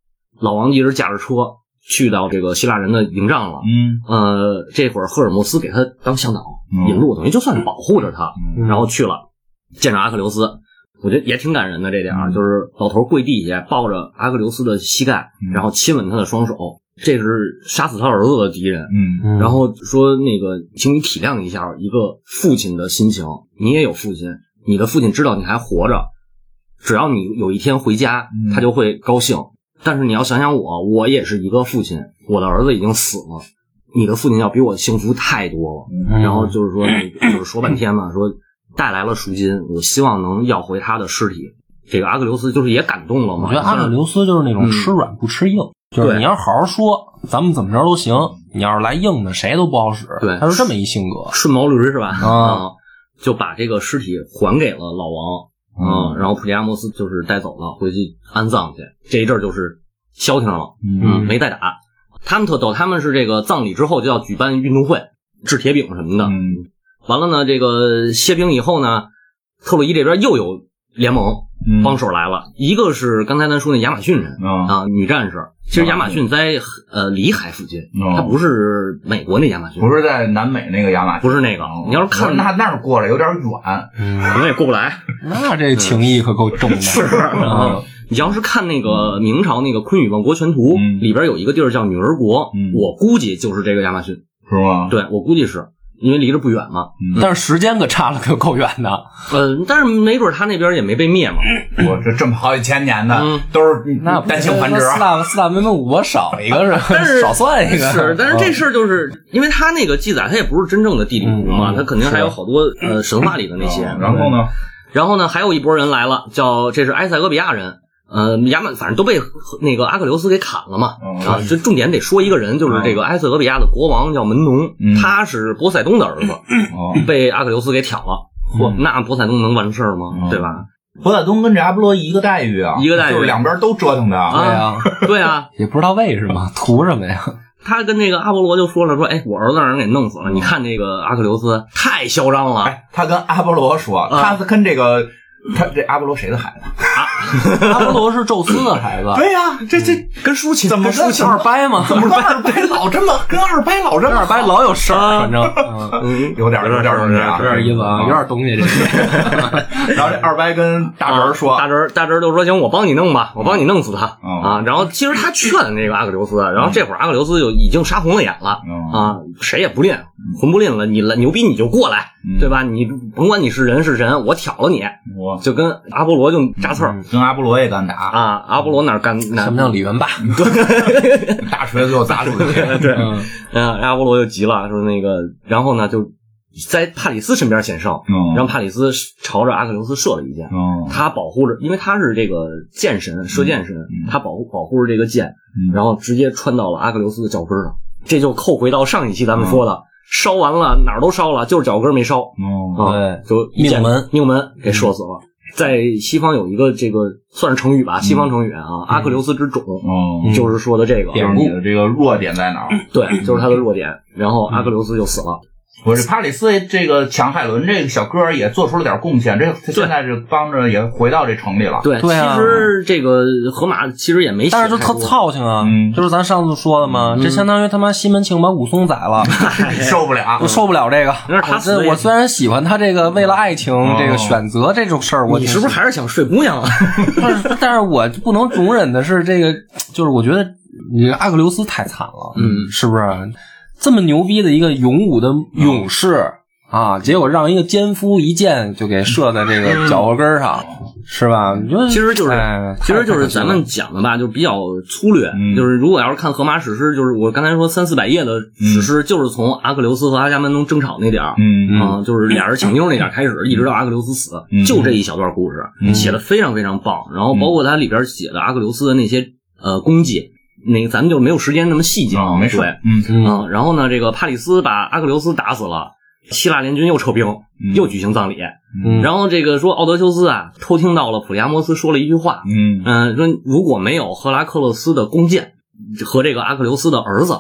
Speaker 3: 老王一直驾着车去到这个希腊人的营帐了。
Speaker 1: 嗯
Speaker 3: 呃，这会儿赫尔墨斯给他当向导
Speaker 1: 嗯
Speaker 3: 引路，等于就算是保护着他。
Speaker 1: 嗯
Speaker 3: 然后去了，见着阿克琉斯，我觉得也挺感人的这点啊，
Speaker 1: 嗯
Speaker 3: 就是老头跪地下抱着阿克琉斯的膝盖，
Speaker 1: 嗯
Speaker 3: 然后亲吻他的双手，这是杀死他儿子的敌人。
Speaker 1: 嗯
Speaker 2: 嗯
Speaker 3: 然后说那个，请你体谅一下一个父亲的心情，你也有父亲，你的父亲知道你还活着，只要你有一天回家，
Speaker 1: 嗯
Speaker 3: 他就会高兴。但是你要想想我，我也是一个父亲，我的儿子已经死了，你的父亲要比我幸福太多了。
Speaker 2: 嗯
Speaker 3: 然后就是说，就是说半天嘛，说带来了赎金，我希望能要回他的尸体。这个阿克琉斯就是也感动了嘛。
Speaker 2: 我觉得阿克琉斯就是那种
Speaker 3: 嗯
Speaker 2: 吃软不吃硬，就是
Speaker 3: 对
Speaker 2: 你要好好说，咱们怎么着都行。你要是来硬的，谁都不好使。
Speaker 3: 对
Speaker 2: 他是这么一性格。
Speaker 3: 顺毛驴是吧？
Speaker 2: 啊
Speaker 3: 就把这个尸体还给了老王啊、
Speaker 1: 嗯
Speaker 3: 然后普利阿莫斯就是带走了，回去安葬去。这一阵儿就是消停了，
Speaker 1: 嗯
Speaker 3: 没再打。他们特逗，他们是这个葬礼之后就要举办运动会，掷铁饼什么的。
Speaker 1: 嗯
Speaker 3: 完了呢，这个歇兵以后呢，特洛伊这边又有联盟
Speaker 1: 嗯
Speaker 3: 帮手来了，一个是刚才咱说那亚马逊人
Speaker 1: 啊
Speaker 3: 啊，女战士。其实亚马逊在呃里海附近，
Speaker 1: 哦
Speaker 3: 它不是美国那亚马逊，
Speaker 1: 不是在南美那个亚马逊，
Speaker 3: 不是那个
Speaker 1: 哦
Speaker 3: 你要是看
Speaker 1: 那那儿过来有点远，
Speaker 2: 嗯，
Speaker 3: 可能也过不来。
Speaker 2: 那这情谊可够重的。
Speaker 3: 是
Speaker 2: 啊，
Speaker 3: 你要是看那个明朝那个《坤宇万国全图》
Speaker 1: 嗯
Speaker 3: 里边有一个地儿叫女儿国，
Speaker 1: 嗯
Speaker 3: 我估计就是这个亚马逊。
Speaker 1: 是吗？
Speaker 3: 对我估计是因为离着不远嘛。
Speaker 2: 但是时间可差了可够远的。
Speaker 3: 呃，但是没准他那边也没被灭嘛。
Speaker 1: 我这这么好几千年的
Speaker 3: 嗯
Speaker 1: 都是
Speaker 2: 那
Speaker 1: 单性繁殖
Speaker 2: 四大四大文明五国少一个
Speaker 3: 但是
Speaker 2: 是，少算一个。
Speaker 3: 是，但是这
Speaker 2: 嗯
Speaker 3: 事儿就是因为他那个记载，他也不是真正的地理图嘛，
Speaker 2: 嗯嗯
Speaker 3: 他肯定还有好多呃神话里的那些。
Speaker 1: 嗯然后呢？
Speaker 3: 然后呢，还有一波人来了，叫这是埃塞俄比亚人。呃，亚马反正都被那个阿克琉斯给砍了嘛，
Speaker 1: 嗯
Speaker 3: 啊，这重点得说一个人，就是这个埃塞俄比亚的国王叫门农，
Speaker 1: 嗯
Speaker 3: 他是波塞冬的儿子，
Speaker 1: 哦，
Speaker 3: 被阿克琉斯给挑了。嚯，那波塞冬能完事儿吗？
Speaker 1: 嗯
Speaker 3: 对吧？
Speaker 1: 波塞冬跟这阿波罗一个待遇啊，
Speaker 3: 一个待遇
Speaker 1: 就是两边都折腾的
Speaker 3: 啊
Speaker 2: 对呀，
Speaker 3: 对啊，
Speaker 2: 也不知道为什么，图什么呀？
Speaker 3: 他跟那个阿波罗就说了，说，哎，我儿子让人给弄死了，你看那个阿克琉斯太嚣张了，
Speaker 1: 哎，他跟阿波罗说，他是跟这个他这阿波罗谁的孩子？
Speaker 2: 阿波罗是宙斯的孩子，
Speaker 1: 对呀，这这
Speaker 3: 跟抒情
Speaker 1: 怎么
Speaker 2: 跟二掰吗？
Speaker 1: 怎么跟二掰老这么跟二掰老这么
Speaker 2: 二掰老有事儿，反正嗯
Speaker 3: 嗯，
Speaker 1: 有点有点东西啊，
Speaker 2: 有点意思啊，有点东西这个。
Speaker 1: 然后这二掰跟大侄儿说
Speaker 3: 大，侄儿大侄儿就说行，我帮你弄吧，我帮你弄死他、
Speaker 1: 嗯
Speaker 3: 啊。然后其实他劝那个阿克琉斯，然后这会儿阿克琉斯就已经杀红了眼了、
Speaker 1: 嗯
Speaker 3: 啊，谁也不吝，魂不吝了，你了牛逼你就过来，
Speaker 1: 嗯
Speaker 3: 对吧？你甭管你是人是神，我挑了你，
Speaker 1: 我
Speaker 3: 就跟阿波罗就扎刺儿、
Speaker 1: 跟阿波罗也敢打，
Speaker 3: 啊。阿波罗哪儿干哪
Speaker 2: 什么叫李元霸？
Speaker 1: 大锤子就砸出去。
Speaker 3: 对，
Speaker 2: 嗯
Speaker 3: 嗯，阿波罗就急了，说那个，然后呢就在帕里斯身边显圣，
Speaker 1: 嗯
Speaker 3: 让帕里斯朝着阿克琉斯射了一箭。
Speaker 1: 嗯
Speaker 3: 他保护着，因为他是这个箭神、射箭神，
Speaker 1: 嗯
Speaker 3: 他保护保护着这个箭，
Speaker 1: 嗯
Speaker 3: 然后直接穿到了阿克琉斯的脚跟上。这就扣回到上一期咱们说的，
Speaker 1: 嗯
Speaker 3: 烧完了哪儿都烧了，就是脚跟没烧
Speaker 1: 哦
Speaker 3: 啊，
Speaker 2: 对
Speaker 3: 就
Speaker 2: 命门
Speaker 3: 命门给射死了。在西方有一个这个算是成语吧，西方成语啊，阿克琉斯之种，
Speaker 1: 哦，
Speaker 3: 就是说的这个，
Speaker 1: 就是你的这个弱点在哪儿？
Speaker 3: 对，就是他的弱点。然后阿克琉斯就死了。
Speaker 1: 我这帕里斯这个抢海伦这个小哥儿也做出了点贡献，这他现在是帮着也回到这城里了。
Speaker 3: 对，
Speaker 2: 对啊
Speaker 3: 其实这个河马其实也没
Speaker 2: 但是就特操心啊
Speaker 1: 嗯，
Speaker 2: 就是咱上次说的嘛，
Speaker 3: 嗯
Speaker 2: 这相当于他妈西门庆把武松宰了，
Speaker 1: 受不了
Speaker 2: 我。受不了这个。
Speaker 3: 他
Speaker 2: 我虽然喜欢他这个为了爱情
Speaker 1: 哦
Speaker 2: 这个选择这种事儿，我
Speaker 3: 你是不是还是想睡姑娘啊？
Speaker 2: 但是但是我不能容忍的是这个，就是我觉得你阿克琉斯太惨了，
Speaker 3: 嗯
Speaker 2: 是不是？这么牛逼的一个勇武的勇士啊，结果让一个奸夫一箭就给射在这个脚后跟儿上，是吧？你说
Speaker 3: 其实就是
Speaker 2: 哎
Speaker 3: 其实就是咱们讲的吧，就比较粗略。
Speaker 1: 嗯
Speaker 3: 就是如果要是看荷马史诗，就是我刚才说三四百页的史诗，就是从阿克琉斯和阿伽门农争吵那点儿。
Speaker 1: 嗯
Speaker 3: 啊、就是俩人抢妞那点儿开始，一直到阿克琉斯死，
Speaker 1: 嗯
Speaker 3: 就这一小段故事，
Speaker 1: 嗯
Speaker 3: 写的非常非常棒。然后包括它里边写的阿克琉斯的那些呃功绩，那个咱们就没有时间那么细讲。
Speaker 1: 啊，没事
Speaker 3: 对，。
Speaker 1: 嗯
Speaker 2: 嗯
Speaker 3: 嗯，然后呢，这个帕里斯把阿克琉斯打死了，希腊联军又撤兵，
Speaker 1: 嗯
Speaker 3: 又举行葬礼。
Speaker 2: 嗯
Speaker 3: 然后这个说奥德修斯啊，偷听到了普利阿摩斯说了一句话，
Speaker 1: 嗯
Speaker 3: 嗯、说如果没有赫拉克勒斯的弓箭和这个阿克琉斯的儿子，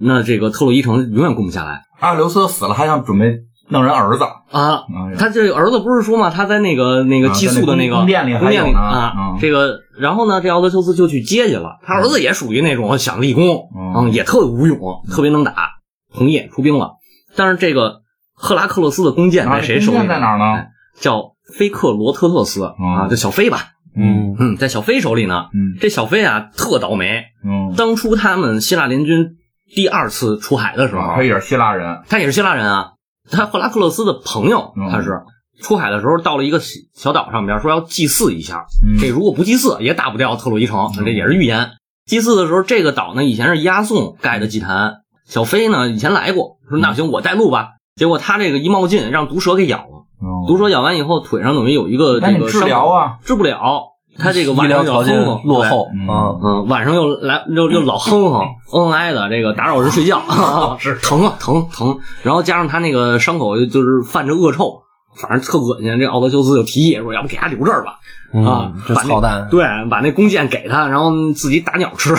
Speaker 3: 那这个特洛伊城永远攻不下来
Speaker 1: 阿克琉斯死了，还想准备弄人儿子。
Speaker 3: 啊。
Speaker 1: 嗯
Speaker 3: 他这儿子不是说嘛，他在那个那个
Speaker 1: 啊
Speaker 3: 寄宿的那个
Speaker 1: 宫殿里
Speaker 3: 宫殿里啊
Speaker 1: 嗯，
Speaker 3: 这个然后呢，这奥德修斯就去接去了。他儿子也属于那种想立功，
Speaker 1: 嗯
Speaker 3: 嗯，也特武勇，特别能打，同意出兵了。但是这个赫拉克勒斯的弓箭
Speaker 1: 啊
Speaker 3: 在谁手里？
Speaker 1: 弓箭在哪儿呢
Speaker 3: 哎叫菲克罗特特斯啊，就小飞吧。
Speaker 2: 嗯
Speaker 3: 嗯，在小飞手里呢。
Speaker 1: 嗯
Speaker 3: 这小飞啊，特倒霉。
Speaker 1: 嗯，
Speaker 3: 当初他们希腊联军第二次出海的时候，
Speaker 1: 他也是希腊人。
Speaker 3: 他也是希腊人啊，他赫拉克勒斯的朋友，
Speaker 1: 嗯
Speaker 3: 他是出海的时候到了一个小小岛上边，说要祭祀一下。
Speaker 1: 嗯
Speaker 3: 这如果不祭祀，也打不掉特洛伊城，这也是预言。祭祀的时候，这个岛呢以前是押送盖的祭坛，小飞呢以前来过，说那行我带路吧。结果他这个一冒进，让毒蛇给咬了。
Speaker 1: 嗯
Speaker 3: 毒蛇咬完以后，腿上等于有一个这个治
Speaker 1: 疗啊？
Speaker 3: 治不了，他这个
Speaker 2: 医
Speaker 3: 晚上
Speaker 2: 条件落后
Speaker 1: 嗯
Speaker 2: 啊，
Speaker 3: 嗯，晚上又来又又老哼哼恩恩哀的，这个打扰人睡觉，是疼啊疼疼，然后加上他那个伤口就是泛着恶臭，反正特恶心。这奥德修斯就提议说，要不给他留这儿吧，啊把那
Speaker 2: 操蛋，
Speaker 3: 对，把那弓箭给他，然后自己打鸟吃。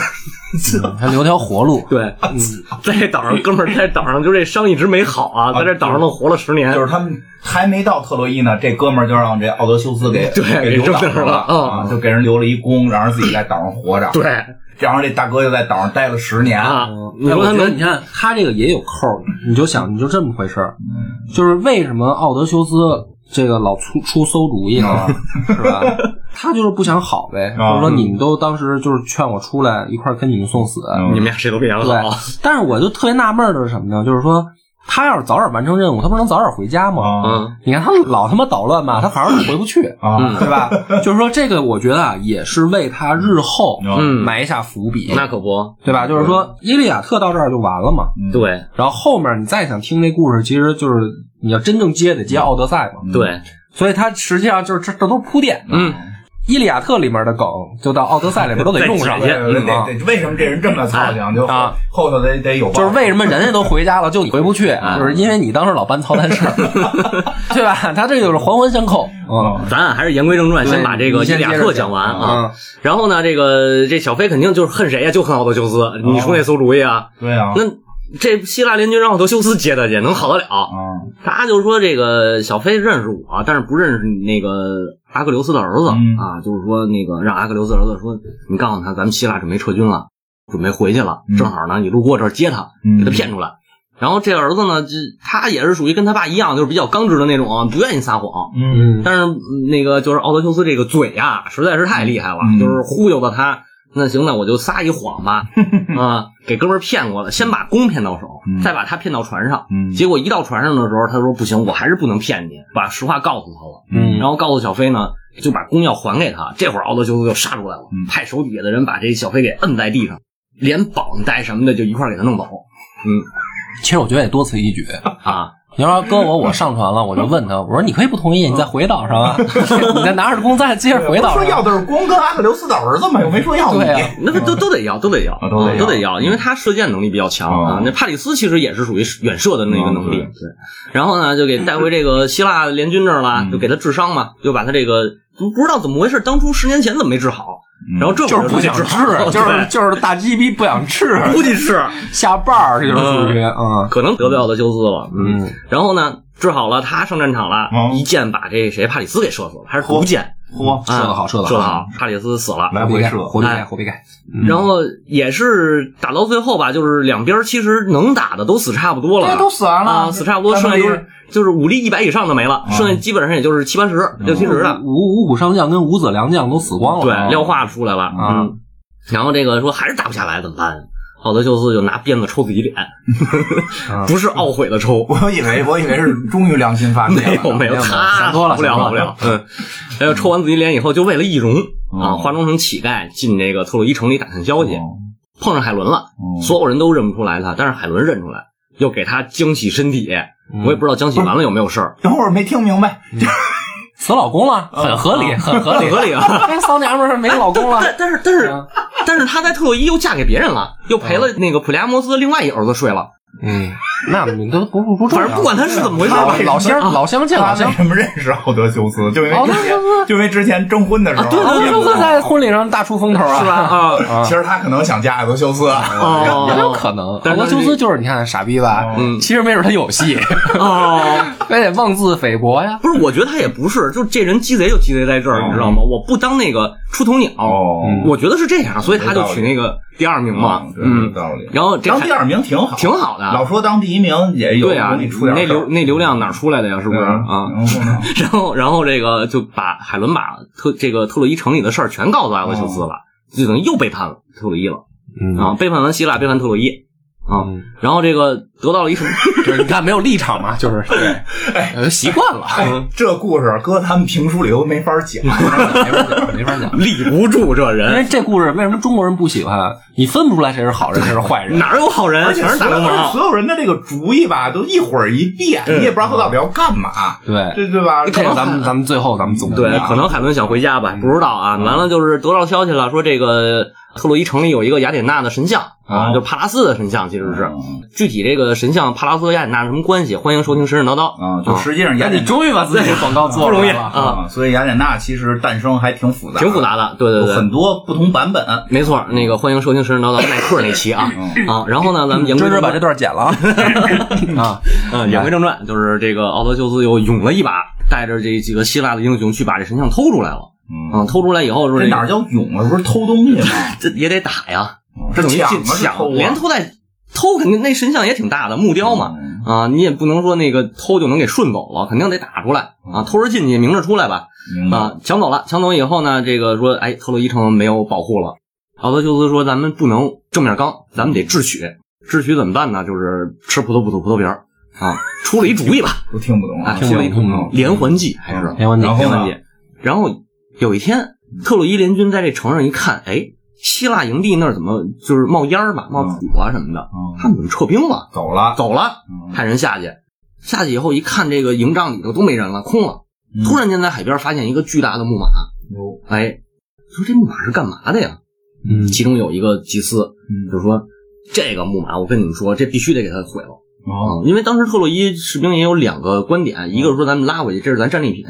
Speaker 2: 嗯还留条活路，
Speaker 3: 对，在这岛上，哥们儿在岛上就这伤一直没好啊，在这岛上都活了十年，
Speaker 1: 就是他们还没到特洛伊呢，这哥们儿就让这奥德修斯给
Speaker 3: 对
Speaker 1: 给留岛上了啊，就给人留了一功，让人自己在岛上活着。，
Speaker 3: 对
Speaker 1: 然后这大哥就在岛上待了十年。
Speaker 3: 啊，你
Speaker 2: 哎
Speaker 3: 说他能
Speaker 2: 你看他这个也有扣儿，你就想你就这么回事儿，
Speaker 1: 嗯
Speaker 2: 就是为什么奥德修斯这个老出出馊主意呢，是吧？他就是不想好呗，
Speaker 1: 啊。
Speaker 2: 或者说你们都当时就是劝我出来一块儿跟你们送死，
Speaker 1: 嗯。
Speaker 3: 你们俩谁都别想
Speaker 2: 对
Speaker 3: 好，。
Speaker 2: 但是我就特别纳闷儿的是什么呢？就是说他要是早点完成任务，他不能早点回家吗？你看他老他妈捣乱吧，他反而回不去，
Speaker 1: 啊。
Speaker 3: 嗯。
Speaker 2: 对吧？就是说这个，我觉得啊，也是为他日后
Speaker 3: 嗯。
Speaker 2: 埋下伏笔，
Speaker 3: 那可不，
Speaker 2: 对吧？就是说伊利亚特到这儿就完了嘛，
Speaker 1: 嗯。
Speaker 3: 对。
Speaker 2: 然后后面你再想听这故事，其实就是你要真正接得接奥德赛嘛，
Speaker 3: 对，
Speaker 2: 所以他实际上就是这这都是铺垫。
Speaker 3: 嗯，
Speaker 2: 伊利亚特里面的梗，就到奥德赛里面都得用上，
Speaker 3: 再解
Speaker 1: 对对
Speaker 2: 啊
Speaker 1: 对，为什么这人这么操心？就
Speaker 2: 啊
Speaker 1: 后头得得有报，
Speaker 2: 就是为什么人家都回家了，就你回不去，就是因为你当时老办操蛋事儿，对吧？他这就是环环相扣，嗯。
Speaker 3: 咱还是言归正传，先把这个伊利亚特讲完啊
Speaker 2: 嗯。
Speaker 3: 然后呢，这个这小飞肯定就是恨谁呀？就恨奥德修斯。你出那馊主意啊？
Speaker 1: 对啊，
Speaker 3: 那这希腊联军让奥德修斯接他去，能好得了？
Speaker 1: 啊
Speaker 3: 他就说这个小飞认识我，但是不认识你那个阿克琉斯的儿子、
Speaker 1: 嗯
Speaker 3: 啊。就是说那个让阿克琉斯儿子说，你告诉他咱们希腊准备撤军了，准备回去了，
Speaker 1: 嗯
Speaker 3: 正好呢你路过这儿接他，
Speaker 1: 嗯
Speaker 3: 给他骗出来。然后这儿子呢，这他也是属于跟他爸一样，就是比较刚直的那种啊，不愿意撒谎。
Speaker 1: 嗯
Speaker 2: 嗯，
Speaker 3: 但是嗯那个就是奥德修斯这个嘴呀、实在是太厉害了，
Speaker 1: 嗯
Speaker 3: 就是忽悠的他。那行，那我就撒一谎吧，啊，给哥们儿骗过了，先把弓骗到手，
Speaker 1: 嗯
Speaker 3: 再把他骗到船上。
Speaker 1: 嗯
Speaker 3: 结果一到船上的时候，他说不行，我还是不能骗你，把实话告诉他了。
Speaker 2: 嗯
Speaker 3: 然后告诉小飞呢，就把弓要还给他。这会儿奥德修斯就杀出来了，
Speaker 1: 嗯
Speaker 3: 派手底下的人把这小飞给摁在地上，连绑带什么的就一块儿给他弄走。嗯
Speaker 2: 其实我觉得也多此一举。
Speaker 3: 啊，
Speaker 2: 你要说哥我，我上船了，我就问他，我说你可以不同意，你再回岛上啊，你再拿着弓再接着回岛
Speaker 1: 说要。的是光跟阿克琉斯的儿子嘛，又没说要你。
Speaker 2: 对啊
Speaker 3: 那不都都得要，都得要，
Speaker 1: 啊都得要
Speaker 3: 都得要，因为他射箭能力比较强啊
Speaker 1: 啊。
Speaker 3: 那帕里斯其实也是属于远射的那个能力，
Speaker 1: 啊
Speaker 3: 对。然后呢，就给带回这个希腊联军这儿了，
Speaker 1: 嗯
Speaker 3: 就给他治伤嘛，就把他这个不知道怎么回事，当初十年前怎么没治好，
Speaker 1: 嗯
Speaker 3: 然后这
Speaker 2: 就是不想
Speaker 3: 治
Speaker 2: 就是就是大鸡逼不想吃，
Speaker 3: 估计是
Speaker 2: 下绊儿，这就是属于嗯
Speaker 3: 可能得不了的休斯了，
Speaker 2: 嗯。
Speaker 3: 然后呢，治好了，他上战场了，
Speaker 1: 嗯
Speaker 3: 一箭把这谁帕里斯给射死了，还是毒箭，
Speaker 2: 射得好射得好
Speaker 3: 射得好，帕里斯死了。
Speaker 1: 来回射，
Speaker 2: 活必盖，
Speaker 3: 哎
Speaker 2: 活必盖。
Speaker 3: 然后也是打到最后吧，就是两边其实能打的都死差不多了，
Speaker 1: 这都死完了
Speaker 3: 啊，死差不多，剩下都是就是武力一百以上的没了，剩下基本上也就是七八十、六七十的。
Speaker 2: 五五虎上将跟五子良将都死光了。
Speaker 3: 对，廖化出来了，
Speaker 2: 啊
Speaker 3: 嗯，然后这个说还是打不下来怎么办？奥德修斯就拿鞭子抽自己脸，
Speaker 2: 啊。
Speaker 3: 不是懊悔的抽，
Speaker 1: 我以为我以为是终于良心发现，
Speaker 3: 没有没有，他
Speaker 2: 想多了
Speaker 3: 好不了不了，嗯，然后抽完自己脸以后，就为了易容啊，
Speaker 1: 哦
Speaker 3: 化妆成乞丐进这个特洛伊城里打探消息，
Speaker 1: 哦。
Speaker 3: 碰上海伦了，
Speaker 1: 哦。
Speaker 3: 所有人都认不出来他，但是海伦认出来，又给他浆洗身体，我也不知道浆洗完了有没有事儿，
Speaker 1: 等会儿没听明白，
Speaker 2: 死老公了，很合理，很合理，
Speaker 3: 很合理啊。
Speaker 2: 那骚娘们儿没老公了。
Speaker 3: 但但是但是
Speaker 2: 啊
Speaker 3: 但是她在特洛伊又嫁给别人了，又陪了那个普利阿摩斯的另外一儿子睡了。
Speaker 2: 嗯，那你都不不不重要，
Speaker 3: 反正不管他是怎么回事吧，
Speaker 2: 老老乡老乡见老乡。
Speaker 1: 他为什么认识奥德修斯？就因为
Speaker 2: 奥德
Speaker 1: 之前
Speaker 2: 修斯
Speaker 1: 就因为之前征婚的时候，
Speaker 3: 对对对
Speaker 2: 奥德修斯在婚礼上大出风头啊，
Speaker 3: 是吧？？啊，
Speaker 1: 其实他可能想嫁奥德修斯，
Speaker 3: 哦
Speaker 2: 也有可能。
Speaker 3: 但是
Speaker 2: 奥德修斯就是你看傻逼吧，
Speaker 3: 嗯
Speaker 2: 其实没准他有戏，
Speaker 3: 哦，
Speaker 2: 非得妄自菲薄呀。
Speaker 3: 不是，我觉得他也不是，就这人鸡贼就鸡贼在这儿，
Speaker 1: 哦
Speaker 3: 你知道吗？我不当那个出头鸟，
Speaker 1: 哦
Speaker 3: 我觉得是这样，所以他就取那个第二名嘛，
Speaker 1: 嗯道理。
Speaker 3: 然后这
Speaker 1: 当第二名挺好，
Speaker 3: 挺好的，
Speaker 1: 老说当第一名也有
Speaker 3: 对啊，
Speaker 1: 容易出点儿
Speaker 3: 那流那流量哪儿出来的呀？是不是？啊？
Speaker 1: 然后？
Speaker 3: 然后，然后这个就把海伦把特这个特洛伊城里的事儿全告诉阿克修斯了，就等于又背叛了特洛伊了。
Speaker 2: 嗯。
Speaker 3: 啊，背叛完希腊，背叛特洛伊。啊，
Speaker 2: 嗯。
Speaker 3: 然后这个得到了一什么？
Speaker 2: 就是你看没有立场嘛，就是对，哎习惯了，
Speaker 1: 哎，这故事搁咱们评书里头没法讲。
Speaker 2: 没法讲，没法讲。
Speaker 3: 立不住这人
Speaker 2: 因为，这故事为什么中国人不喜欢？你分不出来谁是好人谁是坏人。
Speaker 3: 哪有好人，
Speaker 1: 而且
Speaker 3: 全是大流
Speaker 1: 所有
Speaker 3: 氓。
Speaker 1: 所有人的这个主意吧，都一会儿一变，
Speaker 3: 嗯
Speaker 1: 你也不知道他到底要干嘛，
Speaker 2: 对，
Speaker 1: 对对吧？
Speaker 2: 这个咱们咱们最后咱们总结
Speaker 3: 可能海伦想回家吧，不知道啊。完了就是得到消息了，说这个特洛伊城里有一个雅典娜的神像啊，
Speaker 1: 哦
Speaker 3: 就帕拉斯的神像，其实是
Speaker 1: 嗯
Speaker 3: 具体这个神像帕拉斯和雅典娜什么关系？欢迎收听神神叨叨
Speaker 1: 啊，就实际上雅典
Speaker 2: 终于把自己的广告做出来了
Speaker 3: 不容
Speaker 1: 啊，所以雅典娜其实诞生还挺复杂，
Speaker 3: 挺复杂的，对对对
Speaker 1: 很。多不同版本。
Speaker 3: 没错，那个欢迎收听神神叨叨耐克那期啊
Speaker 1: 嗯
Speaker 3: 啊，然后呢，咱们言归正传
Speaker 2: 芝芝把这段剪了啊 啊！
Speaker 3: 嗯，言归正传，就是这个奥德修斯又勇了一把，带着这几个希腊的英雄去把这神像偷出来了。
Speaker 1: 嗯，
Speaker 3: 啊，偷出来以后说这
Speaker 1: 这哪儿叫勇啊？不是偷东西吗？
Speaker 3: 这也得打呀，
Speaker 1: 这
Speaker 3: 这等于
Speaker 1: 抢
Speaker 3: 进抢
Speaker 1: 啊是偷啊
Speaker 3: 连偷带偷，肯定那神像也挺大的木雕嘛。
Speaker 1: 嗯
Speaker 3: 啊，你也不能说那个偷就能给顺走了，肯定得打出来啊，偷着进去，明着出来吧。啊，抢走了，抢走以后呢，这个说，哎，特洛伊城没有保护了。奥德修斯说，咱们不能正面刚，咱们得智取。智取怎么办呢？就是吃葡萄不吐葡萄皮儿啊，出了一主意吧，
Speaker 1: 都听不懂
Speaker 3: 啊，
Speaker 2: 听不懂
Speaker 3: 连环计，还是
Speaker 2: 连环计
Speaker 3: 连环计。然后有一天，特洛伊联军在这城上一看，哎，希腊营地那儿怎么就是冒烟儿吧，冒土啊什么的，
Speaker 1: 嗯
Speaker 3: 他们怎么撤兵了？
Speaker 1: 走了，
Speaker 3: 走了，
Speaker 1: 嗯
Speaker 3: 派人下去。下去以后一看，这个营帐里头都没人了，空了。
Speaker 1: 嗯
Speaker 3: 突然间在海边发现一个巨大的木马，
Speaker 1: 哟
Speaker 3: 哎，说这木马是干嘛的呀？
Speaker 2: 嗯
Speaker 3: 其中有一个祭司
Speaker 1: 嗯
Speaker 3: 就说，这个木马我跟你们说，这必须得给它毁了
Speaker 1: 哦
Speaker 3: 啊！因为当时特洛伊士兵也有两个观点，一个是说咱们拉回去，这是咱战利品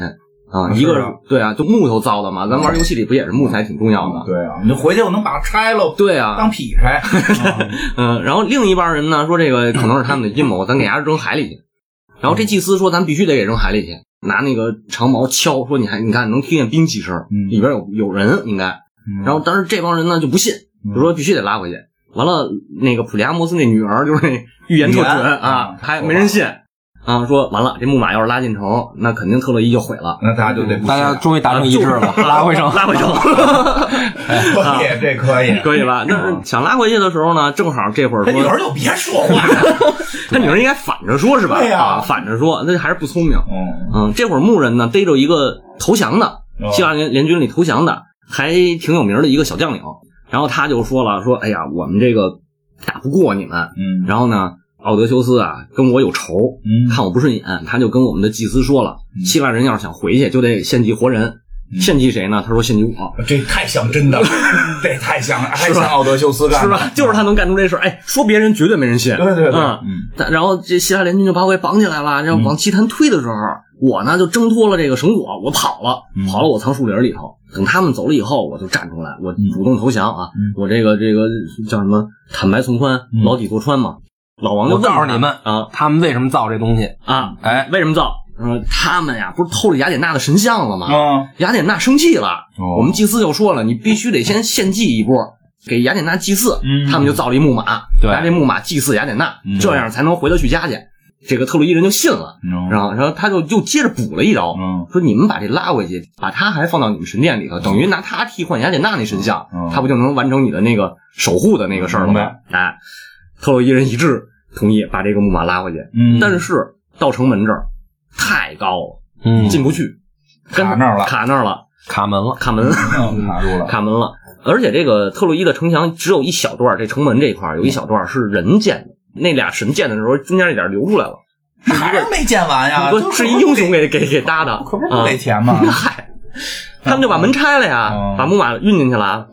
Speaker 3: 啊，
Speaker 1: 啊
Speaker 3: 一个对啊，就木头造的嘛，咱玩游戏里不也是木材挺重要的？
Speaker 1: 对啊，你就回去我能把它拆了，
Speaker 3: 对啊，
Speaker 1: 当劈柴。啊
Speaker 3: 嗯，然后另一帮人呢说这个 可能是他们的阴谋，咱给伢扔海里去。然后这祭司说咱必须得给扔海里去，拿那个长矛敲，说你还你看能听见兵器声，
Speaker 1: 嗯
Speaker 3: 里边有有人应该。
Speaker 1: 嗯
Speaker 3: 然后当时这帮人呢就不信，就说必须得拉回去。完了，那个普利阿摩斯那女儿就是那预言特准啊，还没人信啊，说完了这木马要是拉进城，那肯定特洛伊就毁了。
Speaker 1: 那大家就得不
Speaker 2: 大家终于达成一致了，拉回城，
Speaker 3: 拉回城，
Speaker 1: 可以，这可以。
Speaker 3: 可以吧？那想拉回去的时候呢，正好这会儿说
Speaker 1: 他女儿就别说话。
Speaker 3: 他女儿应该反着说，是吧？
Speaker 1: 对呀
Speaker 3: 啊，反着说，那还是不聪明。
Speaker 1: 嗯，
Speaker 3: 嗯，这会儿牧人呢逮着一个投降的，
Speaker 1: 哦
Speaker 3: 希腊联联军里投降的，还挺有名的一个小将领。然后他就说了，说，哎呀，我们这个打不过你们。
Speaker 1: 嗯
Speaker 3: 然后呢，奥德修斯啊跟我有仇，
Speaker 1: 嗯
Speaker 3: 看我不顺眼，他就跟我们的祭司说了，希腊人要是想回去，就得献祭活人。献祭谁呢？他说献祭我。
Speaker 1: 这太像真的了，这太像了，还像奥德修斯干的
Speaker 3: 是吧？就是他能干出这事儿。哎，说别人绝对没人信。
Speaker 1: 对对对
Speaker 3: 嗯
Speaker 1: 嗯
Speaker 3: 然后这希腊联军就把我给绑起来了，然后往祭坛推的时候，我呢就挣脱了这个绳索，我跑了，
Speaker 1: 嗯
Speaker 3: 跑了，我藏树林里头。等他们走了以后，我就站出来，我主动投降啊！
Speaker 1: 嗯
Speaker 3: 我这个这个叫什么？坦白从宽，
Speaker 1: 嗯
Speaker 3: 牢底坐穿嘛。老王就问他
Speaker 2: 告诉你们
Speaker 3: 啊。
Speaker 2: 他们为什么造这东西？
Speaker 3: 啊，
Speaker 2: 哎，
Speaker 3: 为什么造？呃，他们呀，不是偷了雅典娜的神像了吗？
Speaker 1: 啊，
Speaker 3: 雅典娜生气了，
Speaker 1: 哦。
Speaker 3: 我们祭司就说了，你必须得先献祭一波，给雅典娜祭祀。
Speaker 1: 嗯。
Speaker 3: 他们就造了一木马，
Speaker 2: 对。
Speaker 3: 拿这木马祭祀雅典娜，
Speaker 1: 嗯。
Speaker 3: 这样才能回得去家去。这个特洛伊人就信了，
Speaker 1: 嗯
Speaker 3: 然后然后他就又接着补了一刀，
Speaker 1: 嗯
Speaker 3: 说你们把这拉回去，把他还放到你们神殿里头，等于拿他替换雅典娜那神像，
Speaker 1: 嗯
Speaker 3: 他不就能完成你的那个守护的那个事儿了吗？哎，特洛伊人一致同意把这个木马拉回去，
Speaker 1: 嗯。
Speaker 3: 但是到城门这儿太高了，
Speaker 2: 嗯，
Speaker 3: 进不去，
Speaker 1: 卡那儿了。
Speaker 3: 卡那儿了，
Speaker 2: 卡门了，
Speaker 3: 卡门。
Speaker 1: 嗯卡住了，
Speaker 3: 卡门了。而且这个特洛伊的城墙只有一小段，这城门这一块儿有一小段是人建的，那俩神建的时候中间一点流出来了，
Speaker 1: 还是没建完呀，
Speaker 3: 不
Speaker 1: 就是
Speaker 3: 一英雄给给给搭的，
Speaker 1: 可不是不
Speaker 3: 啊
Speaker 1: 给钱吗？
Speaker 3: 嗨，他们就把门拆了呀
Speaker 1: 哦，
Speaker 3: 把木马运进去了，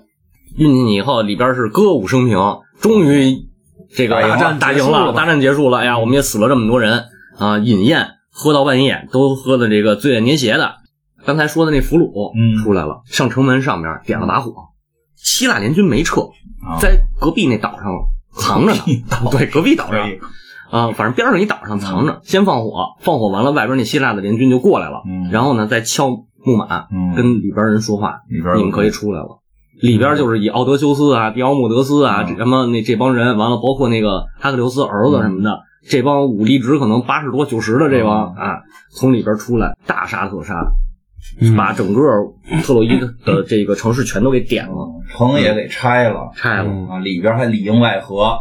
Speaker 3: 运进去以后里边是歌舞升平，终于这个
Speaker 1: 大
Speaker 3: 战打赢了，大战结束了。哎呀，我们也死了这么多人啊，饮宴喝到半夜，都喝的这个醉眼捏斜的。刚才说的那俘虏
Speaker 1: 嗯
Speaker 3: 出来了，上城门上面点了把火，希腊联军没撤，
Speaker 1: 啊
Speaker 3: 在隔壁那岛上藏着呢。对，隔壁岛上啊，反正边上一岛上藏着，先放火，放火完了，外边那希腊的联军就过来了，
Speaker 1: 嗯
Speaker 3: 然后呢再敲木马，
Speaker 1: 嗯
Speaker 3: 跟里边人说话，
Speaker 1: 里边有
Speaker 3: 你们可以出来了。里边就是以奥德修斯啊、迪奥穆德斯啊，什么那这帮人，完了包括那个哈克琉斯儿子什么的，这帮武力值可能八十多、九十的这帮、
Speaker 1: 嗯
Speaker 3: 啊，从里边出来，大杀特杀，
Speaker 2: 嗯
Speaker 3: 把整个特洛伊 的这个城市全都给点了，
Speaker 1: 城也给拆了
Speaker 3: 拆了。
Speaker 2: 嗯
Speaker 1: 啊，里边还里应外合，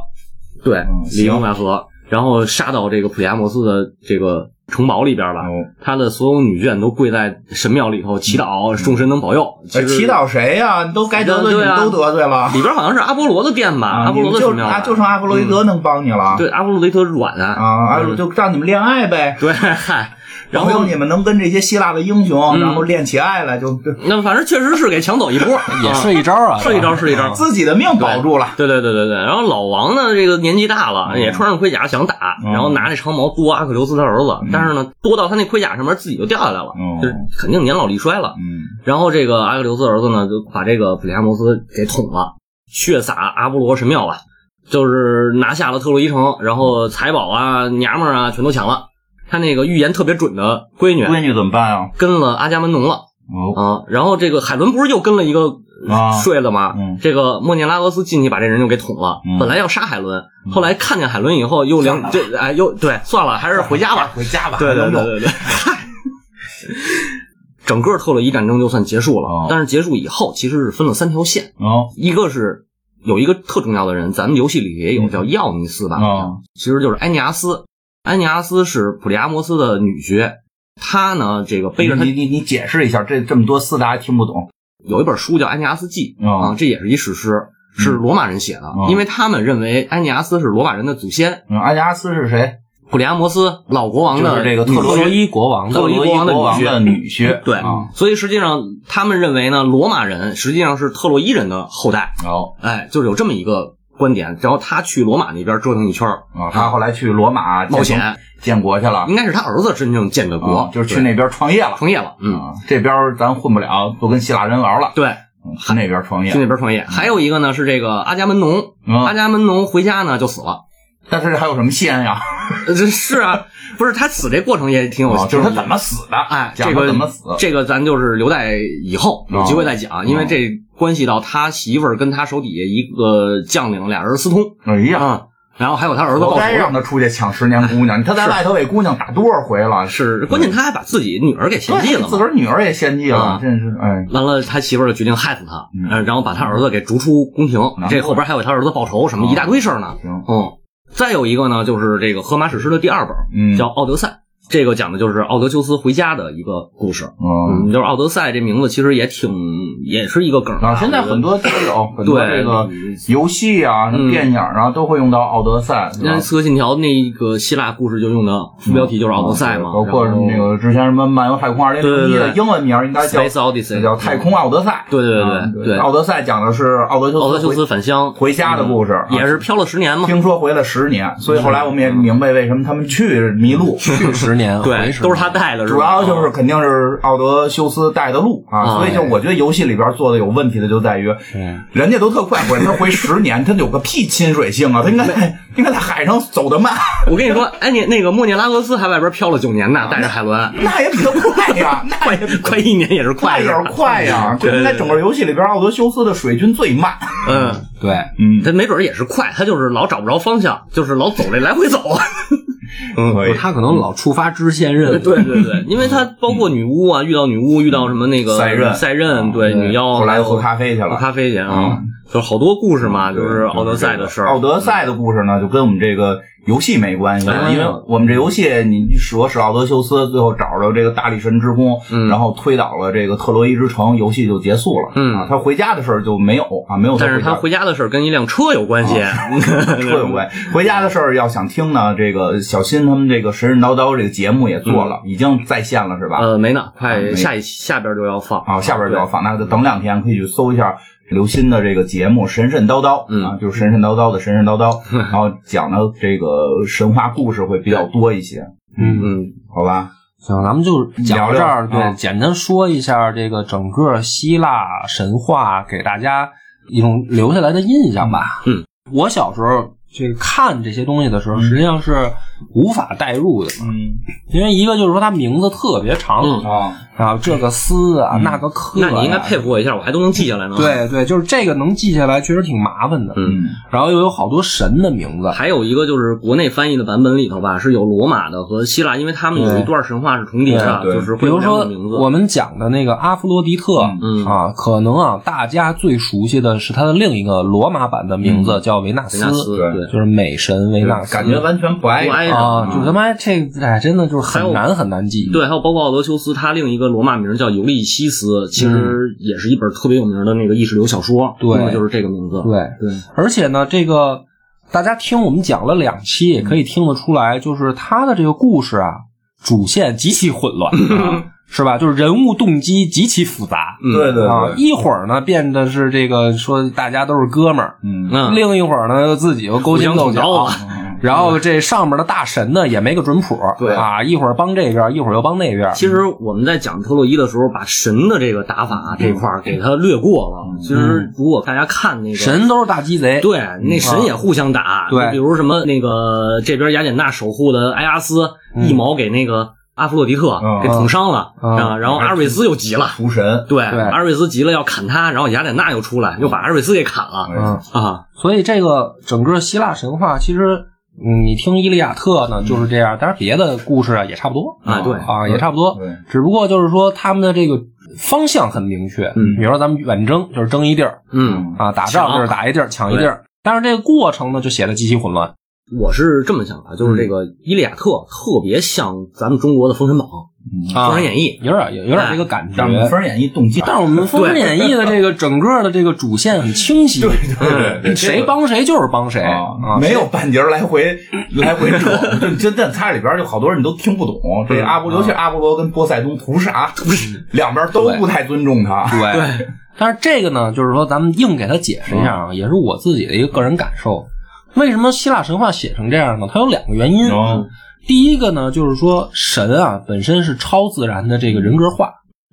Speaker 3: 对
Speaker 1: 嗯，
Speaker 3: 里应外合，然后杀到这个普利亚摩斯的这个城堡里边吧，
Speaker 1: 哦
Speaker 3: 他的所有女眷都跪在神庙里头祈祷，众神能保佑。
Speaker 1: 祈祷谁呀？你都该得罪，
Speaker 3: 对啊
Speaker 1: 你都得罪了。
Speaker 3: 里边好像是阿波罗的殿吧，
Speaker 1: 啊，
Speaker 3: 阿波罗的
Speaker 1: 你就
Speaker 3: 神庙，
Speaker 1: 啊，就剩阿波罗伊德能帮你了。
Speaker 3: 对阿波罗雷德软啊，
Speaker 1: 啊，就让你们恋爱呗。
Speaker 3: 对，嗨，然后
Speaker 1: 你们能跟这些希腊的英雄，
Speaker 3: 嗯。
Speaker 1: 然后练起爱来，就就
Speaker 3: 那反正确实是给抢走一波，
Speaker 2: 也
Speaker 3: 啊
Speaker 2: 是一招啊，
Speaker 3: 是一招是一招。
Speaker 1: 自己的命保住了。
Speaker 3: 对对对对对，然后老王呢，这个年纪大了，
Speaker 1: 嗯。
Speaker 3: 也穿上盔甲想打，
Speaker 1: 嗯。
Speaker 3: 然后拿那长矛剁阿克琉斯他儿子，但是呢，剁到他那盔甲上面自己就掉下来了，
Speaker 1: 嗯。
Speaker 3: 就是肯定年老力衰了。
Speaker 1: 嗯。
Speaker 3: 然后这个阿克琉斯儿子呢，就把这个普利阿摩斯给捅了，血洒阿波罗神庙了，就是拿下了特洛伊城，然后财宝啊、娘们儿啊全都抢了。他那个预言特别准的闺女。
Speaker 1: 闺女怎么办啊？
Speaker 3: 跟了阿伽门农了。
Speaker 1: 哦，
Speaker 3: 啊，然后这个海伦不是又跟了一个
Speaker 1: 啊。
Speaker 3: 睡了吗？
Speaker 1: 嗯。
Speaker 3: 这个莫涅拉俄斯进去把这人就给捅了，
Speaker 1: 嗯。
Speaker 3: 本来要杀海伦，后来看见海伦以后又两这哎又对算了，还是回家吧。
Speaker 1: 回家吧。
Speaker 3: 对对对对对，嗨，整个特洛伊战争就算结束了。
Speaker 1: 哦。
Speaker 3: 但是结束以后，其实是分了三条线，
Speaker 1: 哦。
Speaker 3: 一个是有一个特重要的人，咱们游戏里也有叫耀尼斯吧，
Speaker 1: 哦。
Speaker 3: 其实就是埃尼阿斯。埃尼阿斯是普利阿摩斯的女婿，他呢这个背着他
Speaker 1: 你你你解释一下，这这么多四大家听不懂。
Speaker 3: 有一本书叫《安尼阿斯记》
Speaker 1: 哦
Speaker 3: 啊，这也是一史诗，是罗马人写的，
Speaker 1: 哦
Speaker 3: 因为他们认为安尼阿斯是罗马人的祖先，
Speaker 1: 安尼，阿斯是谁？
Speaker 3: 普利阿摩斯老国王的
Speaker 1: 这个特
Speaker 2: 特
Speaker 1: 洛
Speaker 2: 洛伊国王的
Speaker 3: 特洛伊国王的女婿。对
Speaker 1: 啊，
Speaker 3: 所以实际上他们认为呢，罗马人实际上是特洛伊人的后代，
Speaker 1: 哦
Speaker 3: 哎，就是有这么一个观点。然后他去罗马那边折腾一圈儿
Speaker 1: 啊，他后来去罗马
Speaker 3: 冒险，
Speaker 1: 建国去了，
Speaker 3: 应该是他儿子真正建的国，
Speaker 1: 啊就是去那边创业了。
Speaker 3: 创业了。嗯，
Speaker 1: 啊，这边咱混不了，都跟希腊人玩了，
Speaker 3: 对，
Speaker 1: 那边创业
Speaker 3: 去。那边创业。还有一个呢是这个阿伽门农，阿
Speaker 1: 嗯，
Speaker 3: 伽门农回家呢就死了。
Speaker 1: 但是还有什么线呀？
Speaker 3: 是啊，不是他死这过程也挺有，
Speaker 1: 意思，就是他怎么死的？
Speaker 3: 哎，
Speaker 1: 讲
Speaker 3: 这个
Speaker 1: 怎么死？
Speaker 3: 这个咱就是留在以后有机会再讲，因为这关系到他媳妇儿跟他手底下一个将领俩人私通
Speaker 1: 哎呀，
Speaker 3: 啊，然后还有他儿子报
Speaker 1: 仇该让。他出去抢十年姑娘，他在外头给姑娘打多少回了？
Speaker 3: 是，关键他还把自己女儿给献祭了。
Speaker 1: 自个儿女儿也献祭了
Speaker 3: 啊，
Speaker 1: 真是哎。
Speaker 3: 完了，他媳妇儿就决定害死他，然后把他儿子给逐出宫廷。这后边还有他儿子报仇，什么一大堆事儿呢。
Speaker 1: 行，
Speaker 3: 嗯，再有一个呢，就是这个荷马史诗的第二本，
Speaker 1: 嗯，
Speaker 3: 叫《奥德赛》。这个讲的就是奥德修斯回家的一个故事。
Speaker 1: 嗯。
Speaker 3: 嗯，就是奥德赛这名字其实也挺，也是一个梗
Speaker 1: 啊，现在很多都有很多
Speaker 3: 对
Speaker 1: 这个游戏啊、
Speaker 3: 嗯。
Speaker 1: 电影啊，都会用到《奥德赛》，
Speaker 3: 那《刺客信条》那个希腊故事就用的副标题就是奥德赛嘛，
Speaker 1: 包括那个之前什么《漫游太空二零零一》的英文名应该叫
Speaker 3: Odyssey
Speaker 1: 叫《太空奥德赛》。
Speaker 3: 对对对
Speaker 1: 啊
Speaker 3: 对。对
Speaker 1: 奥德赛讲的是奥德修斯
Speaker 3: 奥德修斯返乡。
Speaker 1: 回家的故事
Speaker 3: 也是漂了十年嘛。
Speaker 1: 听说回了十年，所以后来我们也明白为什么他们去迷路。
Speaker 2: 去十年，
Speaker 3: 对都是他带的，是吧？
Speaker 1: 主要就是肯定是奥德修斯带的路啊，
Speaker 3: 啊
Speaker 1: 所以就我觉得游戏里边做的有问题的就在于，
Speaker 2: 嗯
Speaker 1: 人家都特快活，他回十年，他有个屁亲水性啊，他应该 应该在海上走得慢，
Speaker 3: 我跟你说，哎，你那个莫涅拉俄斯还外边漂了九年呢，带着海伦，
Speaker 1: 那也比他快呀，那
Speaker 3: 也快一年也是
Speaker 1: 快也
Speaker 3: 快是
Speaker 1: 快呀，对应该整个游戏里边奥德修斯的水军最慢，
Speaker 3: 嗯，
Speaker 2: 对，
Speaker 1: 嗯，
Speaker 3: 他没准也是快，他就是老找不着方向，就是老走这来回走。嗯，
Speaker 2: 他可能老触发支线任务，
Speaker 3: 对对对，因为他包括女巫啊，遇到女巫，遇到什么那个
Speaker 1: 赛任
Speaker 3: 赛任，对女妖，
Speaker 1: 后来喝咖啡去了，
Speaker 3: 喝咖啡去啊
Speaker 1: 嗯，
Speaker 3: 就是好多故事嘛，就是奥德赛的事儿。
Speaker 1: 奥德赛的故事呢，就跟我们这个游戏没关系，
Speaker 3: 哎。
Speaker 1: 因为我们这游戏你使我使奥德修斯，最后找着这个大力神之弓，
Speaker 3: 嗯。
Speaker 1: 然后推倒了这个特洛伊之城，游戏就结束了。
Speaker 3: 嗯。
Speaker 1: 啊，他回家的事儿就没有啊，没有
Speaker 3: 但是他
Speaker 1: 回
Speaker 3: 回家的事儿跟一辆车有关系，
Speaker 1: 家车有关。回家的事儿要想听呢，这个小新他们这个神神叨叨这个节目也做了，已经在线了是吧？
Speaker 3: 呃，没呢，
Speaker 1: 啊
Speaker 3: 快下一下边就要放。
Speaker 1: 啊，下边就要放，那就等两天可以去搜一下刘鑫的这个节目《神神叨叨》
Speaker 3: 嗯。
Speaker 1: 啊，就是神神叨叨的神神叨叨，然后讲的这个神话故事会比较多一些，
Speaker 2: 嗯，
Speaker 3: 嗯，
Speaker 1: 好吧？
Speaker 2: 行，咱们就讲到这儿，
Speaker 1: 聊聊。啊。
Speaker 2: 对，简单说一下这个整个希腊神话给大家一种留下来的印象吧。
Speaker 3: 嗯，
Speaker 2: 我小时候这个看这些东西的时候，实际上是无法代入的。嘛，
Speaker 1: 嗯。
Speaker 2: 因为一个就是说它名字特别长
Speaker 3: 嗯。
Speaker 1: 啊，
Speaker 2: 啊，这个斯啊，
Speaker 1: 嗯。
Speaker 2: 那个克，
Speaker 3: 那你应该佩服我一下，我还都能记下来呢。，
Speaker 2: 对对，就是这个能记下来，确实挺麻烦的。
Speaker 3: 嗯。
Speaker 2: 然后又有好多神的名字，
Speaker 3: 还有一个就是国内翻译的版本里头吧，是有罗马的和希腊，因为他们有一段神话是重叠的，就是会
Speaker 2: 比如说。我们讲的那个阿弗罗狄特，
Speaker 3: 嗯。
Speaker 2: 啊，可能啊大家最熟悉的是他的另一个罗马版的名字叫维纳斯，
Speaker 3: 维纳斯，
Speaker 1: 对
Speaker 2: 就是美神维纳斯，
Speaker 1: 感觉完全不挨
Speaker 3: 不挨着。
Speaker 2: 就他妈这哎，真的就是很难很难记。
Speaker 3: 对，还有包括奥德修斯，他另一个罗马名叫尤利西斯，其实也是一本特别有名的那个意识流小说，
Speaker 2: 对。
Speaker 3: 用的就是这个名字。
Speaker 2: 对，
Speaker 3: 对，
Speaker 2: 而且呢，这个大家听我们讲了两期，也可以听得出来，就是他的这个故事啊，主线极其混乱，啊 是吧？就是人物动机极其复杂。
Speaker 3: 嗯
Speaker 1: 对对
Speaker 2: 啊，一会儿呢变得是这个说大家都是哥们儿，
Speaker 1: 嗯
Speaker 3: 嗯，
Speaker 2: 另一会儿呢又自己又勾心斗角
Speaker 3: 互相捅刀，
Speaker 2: 然后这上面的大神呢也没个准谱，
Speaker 1: 对
Speaker 2: 啊，一会儿帮这边，一会儿又帮那边。
Speaker 3: 其实我们在讲特洛伊的时候，把神的这个打法这块儿给他略过了。其实如果大家看那个
Speaker 2: 神都是大鸡贼，
Speaker 3: 对，那神也互相打。
Speaker 2: 对
Speaker 3: 就比如什么那个这边雅典娜守护的埃阿斯一矛给那个阿弗洛狄特
Speaker 1: 嗯
Speaker 3: 给捅伤了
Speaker 2: 嗯
Speaker 3: 啊，然后阿瑞斯又急了。
Speaker 1: 厨神，
Speaker 3: 对，
Speaker 2: 对
Speaker 3: 阿瑞斯急了要砍他，然后雅典娜又出来，又把阿瑞斯给砍了
Speaker 2: 嗯，
Speaker 3: 啊。
Speaker 2: 所以这个整个希腊神话其实。嗯，你听《伊利亚特》呢，就是这样，当然别的故事啊也差不多
Speaker 3: 啊对
Speaker 2: 啊，也差不多，
Speaker 1: 对，
Speaker 2: 只不过就是说他们的这个方向很明确。
Speaker 3: 嗯
Speaker 2: 比如说咱们远征就是争一地儿
Speaker 3: 嗯，
Speaker 2: 啊，打仗就是打一地儿，抢一地儿，但是这个过程呢就显得极其混乱。
Speaker 3: 我是这么想的，就是这个《伊利亚特》特别像咱们中国的《封神榜》《
Speaker 2: 啊
Speaker 3: 封神演义》。
Speaker 2: 有点有有点这个感觉
Speaker 1: 封神演义》动机，
Speaker 2: 但是我们《封神演义》的这个整个的这个主线很清晰，
Speaker 1: 对对对，
Speaker 2: 谁帮谁就是帮谁
Speaker 1: 没有半截来回来回扯，就真的它里边就好多人你都听不懂。这阿波，尤其阿波罗跟波塞冬图啥，两边都不太尊重他。
Speaker 2: 对。但是这个呢，就是说咱们硬给他解释一下啊，也是我自己的一个个人感受。为什么希腊神话写成这样呢？它有两个原因。
Speaker 1: 嗯
Speaker 2: 第一个呢，就是说神啊本身是超自然的这个人格化，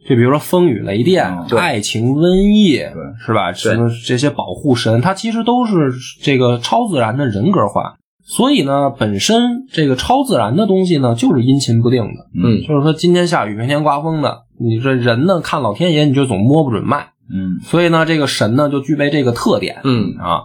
Speaker 2: 就比如说风雨雷电、
Speaker 1: 嗯
Speaker 2: 爱情、瘟疫，是吧？什么这些保护神，它其实都是这个超自然的人格化。所以呢，本身这个超自然的东西呢，就是阴晴不定的。
Speaker 3: 嗯
Speaker 2: 就是说今天下雨，明天刮风的。你这人呢，看老天爷你就总摸不准脉。
Speaker 1: 嗯
Speaker 2: 所以呢，这个神呢就具备这个特点。
Speaker 3: 嗯，
Speaker 2: 啊，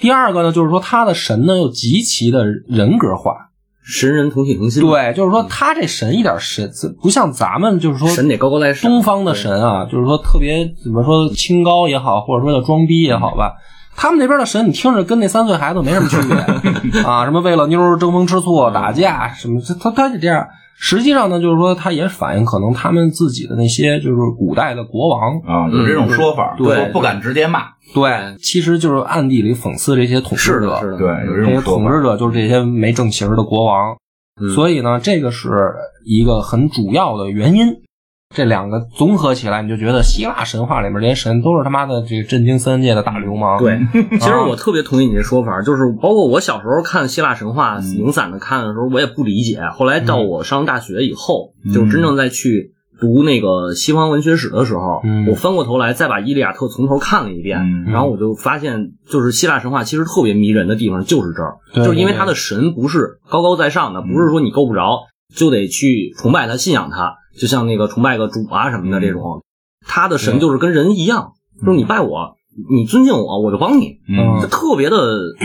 Speaker 2: 第二个呢，就是说他的神呢又极其的人格化。
Speaker 3: 神人同体同心。，
Speaker 2: 对，就是说他这神一点神不像咱们，就是说
Speaker 3: 神得高高在上。
Speaker 2: 东方的神啊，就是说特别怎么说清高也好，或者说叫装逼也好吧。他们那边的神，你听着跟那三岁孩子没什么区别 啊，什么为了妞争风吃醋、打架什么，他他是这样。实际上呢，就是说他也反映可能他们自己的那些就是古代的国王，
Speaker 1: 啊，有这种说法，不敢直接骂，
Speaker 2: 对，其实就是暗地里讽刺这些统治者
Speaker 1: 对，有这
Speaker 2: 这些
Speaker 1: 种。
Speaker 2: 统治者就是这些没正形儿的国王，
Speaker 3: 嗯
Speaker 2: 所以呢，这个是一个很主要的原因。这两个综合起来，你就觉得希腊神话里面这些神都是他妈的这个震惊三界的大流氓。
Speaker 3: 对，其实我特别同意你这说法，就是包括我小时候看希腊神话零散的看的时候，我也不理解。后来到我上大学以后，就真正在去读那个西方文学史的时候，
Speaker 2: 嗯
Speaker 3: 我翻过头来再把《伊利亚特》从头看了一遍，
Speaker 1: 嗯
Speaker 3: 然后我就发现，就是希腊神话其实特别迷人的地方就是这儿，就是因为
Speaker 2: 对
Speaker 3: 他的神不是高高在上的，不是说你够不着就得去崇拜他、信仰他，就像那个崇拜个主啊什么的这种，他的神就是跟人一样，就是你拜我，你尊敬我，我就帮你。
Speaker 1: 嗯
Speaker 3: 就特别的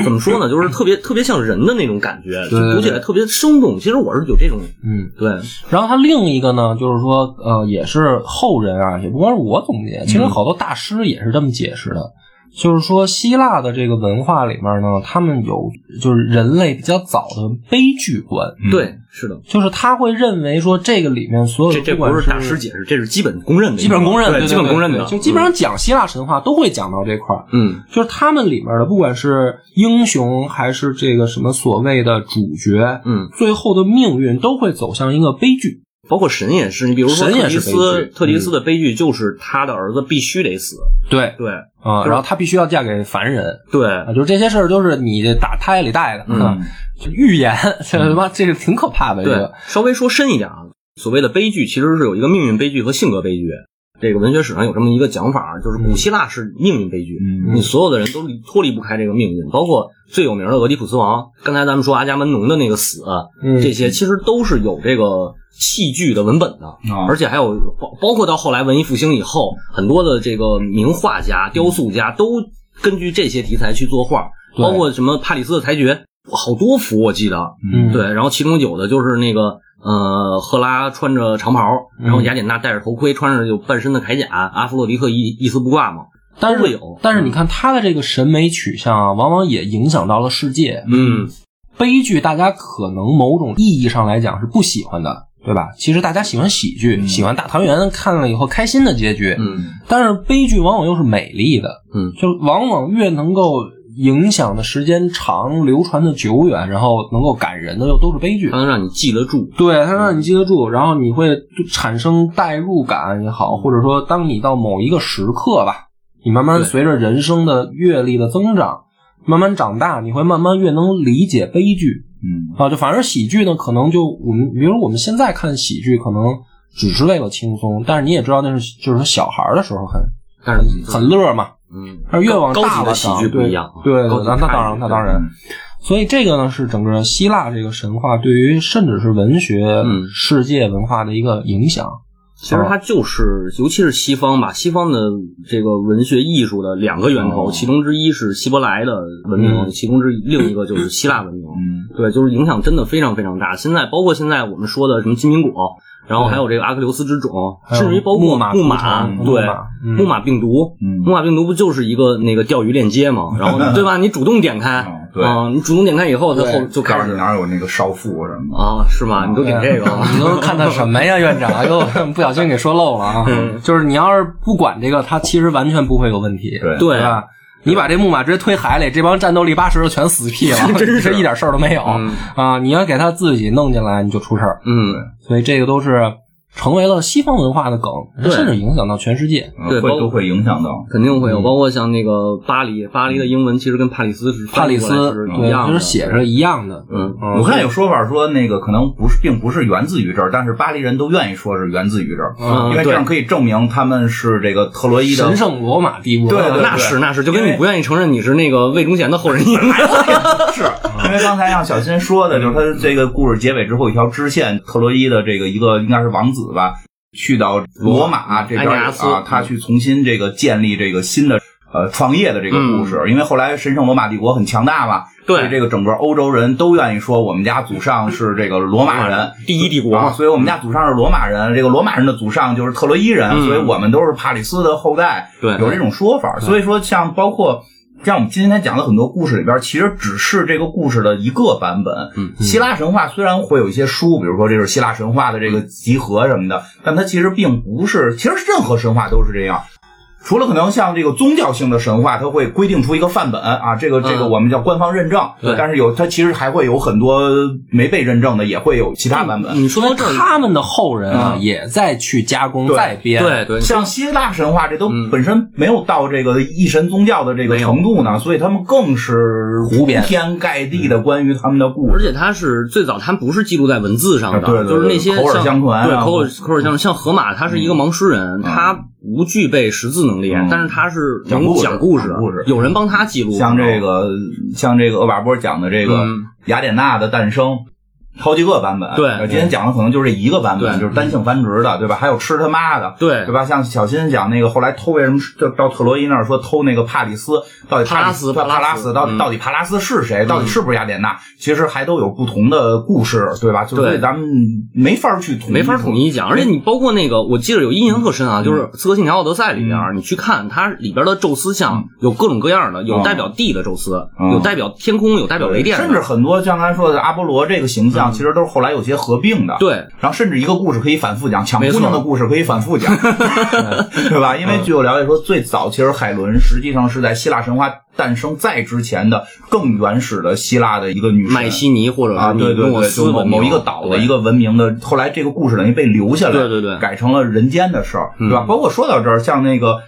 Speaker 3: 怎么说呢？就是特别特别像人的那种感觉，就读起来特别生动。其实我是有这种
Speaker 2: 嗯，
Speaker 3: 对，
Speaker 2: 然后他另一个呢，就是说，呃，也是后人啊，也不光是我总结，其实好多大师也是这么解释的。就是说，希腊的这个文化里面呢，他们有就是人类比较早的悲剧观，
Speaker 1: 嗯。
Speaker 3: 对，是的，
Speaker 2: 就是他会认为说这个里面所有
Speaker 3: 这这
Speaker 2: 的不
Speaker 3: 是大师解释，这是基本公认的，
Speaker 2: 基本公认，
Speaker 3: 的，
Speaker 2: 对
Speaker 3: 基本公认的，
Speaker 2: 就基本上讲希腊神话都会讲到这块儿，
Speaker 3: 嗯，
Speaker 2: 就是他们里面的不管是英雄还是这个什么所谓的主角，
Speaker 3: 嗯，
Speaker 2: 最后的命运都会走向一个悲剧。
Speaker 3: 包括神也是，你比如说特迪斯，特迪斯的悲剧就是他的儿子必须得死，
Speaker 2: 对
Speaker 3: 对
Speaker 2: 啊，然后他必须要嫁给凡人
Speaker 3: 对
Speaker 2: 啊，就是这些事儿都是你这打胎里带的，
Speaker 3: 嗯
Speaker 2: 预言，这他妈这是挺可怕的这
Speaker 3: 对
Speaker 2: 个。，
Speaker 3: 稍微说深一点啊，所谓的悲剧其实是有一个命运悲剧和性格悲剧。这个文学史上有这么一个讲法，就是古希腊是命运悲剧，
Speaker 1: 嗯
Speaker 3: 你所有的人都离脱离不开这个命运，包括最有名的俄狄浦斯王，刚才咱们说阿伽门农的那个死，
Speaker 2: 嗯
Speaker 3: 这些其实都是有这个戏剧的文本的，
Speaker 1: 啊
Speaker 3: 而且还有包包括到后来文艺复兴以后，很多的这个名画家、雕塑家都根据这些题材去作画，
Speaker 2: 对
Speaker 3: 包括什么帕里斯的裁决，好多幅我记得，
Speaker 2: 嗯
Speaker 3: 对，然后其中有的就是那个呃，赫拉穿着长袍，然后雅典娜戴着头盔，穿着有半身的铠甲，阿弗洛狄克一一丝不挂嘛。
Speaker 2: 但是
Speaker 3: 有
Speaker 2: 但是你看他的这个审美取向啊，往往也影响到了世界。
Speaker 3: 嗯，
Speaker 2: 悲剧大家可能某种意义上来讲是不喜欢的，对吧？其实大家喜欢喜剧，喜欢大团圆，看了以后开心的结局。
Speaker 3: 嗯，
Speaker 2: 但是悲剧往往又是美丽的，
Speaker 3: 嗯，
Speaker 2: 就往往越能够影响的时间长、流传的久远，然后能够感人的又都是悲剧
Speaker 3: 它。能让你记得住。
Speaker 2: 对，它能让你记得住，然后你会产生代入感也好，或者说当你到某一个时刻吧，你慢慢随着人生的阅历的增长，慢慢长大，你会慢慢越能理解悲剧
Speaker 1: 嗯
Speaker 2: 啊。就反而喜剧呢，可能就我们，比如我们现在看喜剧，可能只是为了轻松，但是你也知道那是就是小孩儿的时候很
Speaker 3: 但是
Speaker 2: 很乐嘛，
Speaker 3: 嗯，
Speaker 2: 而越往
Speaker 3: 高
Speaker 2: 大
Speaker 3: 的喜剧不一样，
Speaker 2: 对对，那那当然，那当然。所以这个呢，是整个希腊这个神话对于甚至是文学、
Speaker 3: 嗯
Speaker 2: 世界文化的一个影响。
Speaker 3: 其实它就是，尤其是西方吧，西方的这个文学艺术的两个源头，
Speaker 1: 哦
Speaker 3: 其中之一是希伯来的文明，
Speaker 2: 嗯
Speaker 3: 其中之另一个就是希腊文明。
Speaker 1: 嗯
Speaker 3: 对，就是影响真的非常非常大。现在包括现在我们说的什么金苹果，然后还有这个阿克琉斯之种，甚至于包括
Speaker 2: 木马
Speaker 3: 木马，对
Speaker 2: 木马
Speaker 3: 病毒，
Speaker 1: 嗯
Speaker 3: 木马病毒不就是一个那个钓鱼链接嘛？然后 对吧？你主动点开
Speaker 1: 嗯，
Speaker 3: 你主动点开以后，它后就开始
Speaker 1: 告诉你哪有那个少妇什么的。
Speaker 3: 啊，是吗？你都点这个了。
Speaker 2: 你都看他什么呀，院长？又不小心给说漏了啊！就是你要是不管这个，它其实完全不会有问题，
Speaker 1: 对
Speaker 3: 对
Speaker 2: 吧？你把这木马直接推海里，这帮战斗力八十的全死屁了，
Speaker 3: 真是
Speaker 2: 一点事儿都没有、
Speaker 3: 嗯
Speaker 2: 啊！你要给他自己弄进来，你就出事儿。
Speaker 3: 嗯，
Speaker 2: 所以这个都是成为了西方文化的梗，甚至影响到全世界。
Speaker 1: 嗯
Speaker 3: 对
Speaker 1: 会都会影响到。
Speaker 3: 肯定会有，
Speaker 2: 嗯
Speaker 3: 包括像那个巴黎，巴黎的英文其实跟帕里斯是
Speaker 2: 帕里斯
Speaker 3: 一
Speaker 2: 对，
Speaker 3: 样的，
Speaker 2: 就是写着一样的。
Speaker 3: 嗯
Speaker 2: 嗯
Speaker 1: 我看有说法说，那个可能不是，并不是源自于这儿，但是巴黎人都愿意说是源自于这儿，
Speaker 3: 嗯
Speaker 1: 因为这样可以证明他们是这个特洛伊的
Speaker 2: 神圣罗马帝国，
Speaker 1: 对对
Speaker 3: 那是那是，就跟你不愿意承认你是那个魏忠贤的后人一样。
Speaker 1: 是因为刚才让小新说的，就是他这个故事结尾之后一条支线，特洛伊的这个一个应该是王子吧，去到罗马这边啊，他去重新这个建立这个新的。呃，创业的这个故事，因为后来神圣罗马帝国很强大嘛，
Speaker 3: 对
Speaker 1: 这个整个欧洲人都愿意说我们家祖上是这个罗马人，
Speaker 3: 第一帝国
Speaker 1: 啊，所以我们家祖上是罗马人，这个罗马人的祖上就是特洛伊人，
Speaker 3: 嗯
Speaker 1: 所以我们都是帕里斯的后代，
Speaker 3: 对
Speaker 1: 有这种说法。所以说，像包括像我们今天讲的很多故事里边，其实只是这个故事的一个版本。
Speaker 3: 嗯
Speaker 1: 希腊神话虽然会有一些书，比如说这是希腊神话的这个集合什么的，但它其实并不是，其实任何神话都是这样。除了可能像这个宗教性的神话，它会规定出一个范本啊，这个这个
Speaker 3: 嗯
Speaker 1: 我们叫官方认证，
Speaker 3: 对
Speaker 1: 但是有它其实还会有很多没被认证的，也会有其他版本。
Speaker 3: 你说这，
Speaker 2: 他们的后人啊，
Speaker 1: 嗯
Speaker 2: 也在去加工、
Speaker 1: 对
Speaker 2: 再编。
Speaker 3: 对对，
Speaker 1: 像希腊神话，这都
Speaker 3: 嗯
Speaker 1: 本身没有到这个一神宗教的这个程度呢，所以他们更是
Speaker 2: 胡编
Speaker 1: 铺天盖地的关于他们的故事。
Speaker 3: 而且它是最早，它不是记录在文字上的，
Speaker 1: 啊对对对
Speaker 3: 就是那些
Speaker 1: 口耳相传啊
Speaker 3: 对口耳口耳相传。像荷马，他是一个盲诗人，
Speaker 1: 嗯
Speaker 3: 他不具备识字能力，
Speaker 1: 嗯
Speaker 3: 但是他是能
Speaker 1: 讲故事
Speaker 3: 讲故事，有人帮他记录。
Speaker 1: 像这个，像这个厄瓦波讲的这个
Speaker 3: 嗯
Speaker 1: 雅典娜的诞生，好几个版本。
Speaker 3: 对
Speaker 1: 呃今天讲的可能就是这一个版本，就是单性繁殖的，对吧？还有吃他妈的。
Speaker 3: 对
Speaker 1: 对吧？像小新讲那个后来偷为什么就到特洛伊那儿说偷那个帕里斯，到底
Speaker 3: 帕拉斯
Speaker 1: 帕
Speaker 3: 拉斯
Speaker 1: 到
Speaker 3: 嗯
Speaker 1: 到底帕拉斯是谁？到底是不是雅典娜？其实还都有不同的故事，对吧？就所以
Speaker 3: 对
Speaker 1: 咱们没法去统一
Speaker 3: 没法统一讲，而且你包括那个，我记得有印象特深啊，就是《刺客信条：奥德赛》里边，你去看它里边的宙斯像有各种各样的，有代表地的宙斯，
Speaker 1: 嗯
Speaker 3: 有代表天空，有代表雷电，
Speaker 1: 甚至很多像刚才说的阿波罗这个形象，其实都是后来有些合并的。
Speaker 3: 对
Speaker 1: 然后甚至一个故事可以反复讲，抢姑娘的故事可以反复讲，对吧？因为据我了解说，最早其实海伦实际上是在希腊神话诞生在之前的更原始的希腊的一个女神
Speaker 3: 麦西尼或者
Speaker 1: 啊，对对对，就某某一个岛的一个文明的，后来这个故事等于被留下来，
Speaker 3: 对对对
Speaker 1: 改成了人间的事儿，对吧？
Speaker 3: 嗯
Speaker 1: 包括说到这儿，像那个。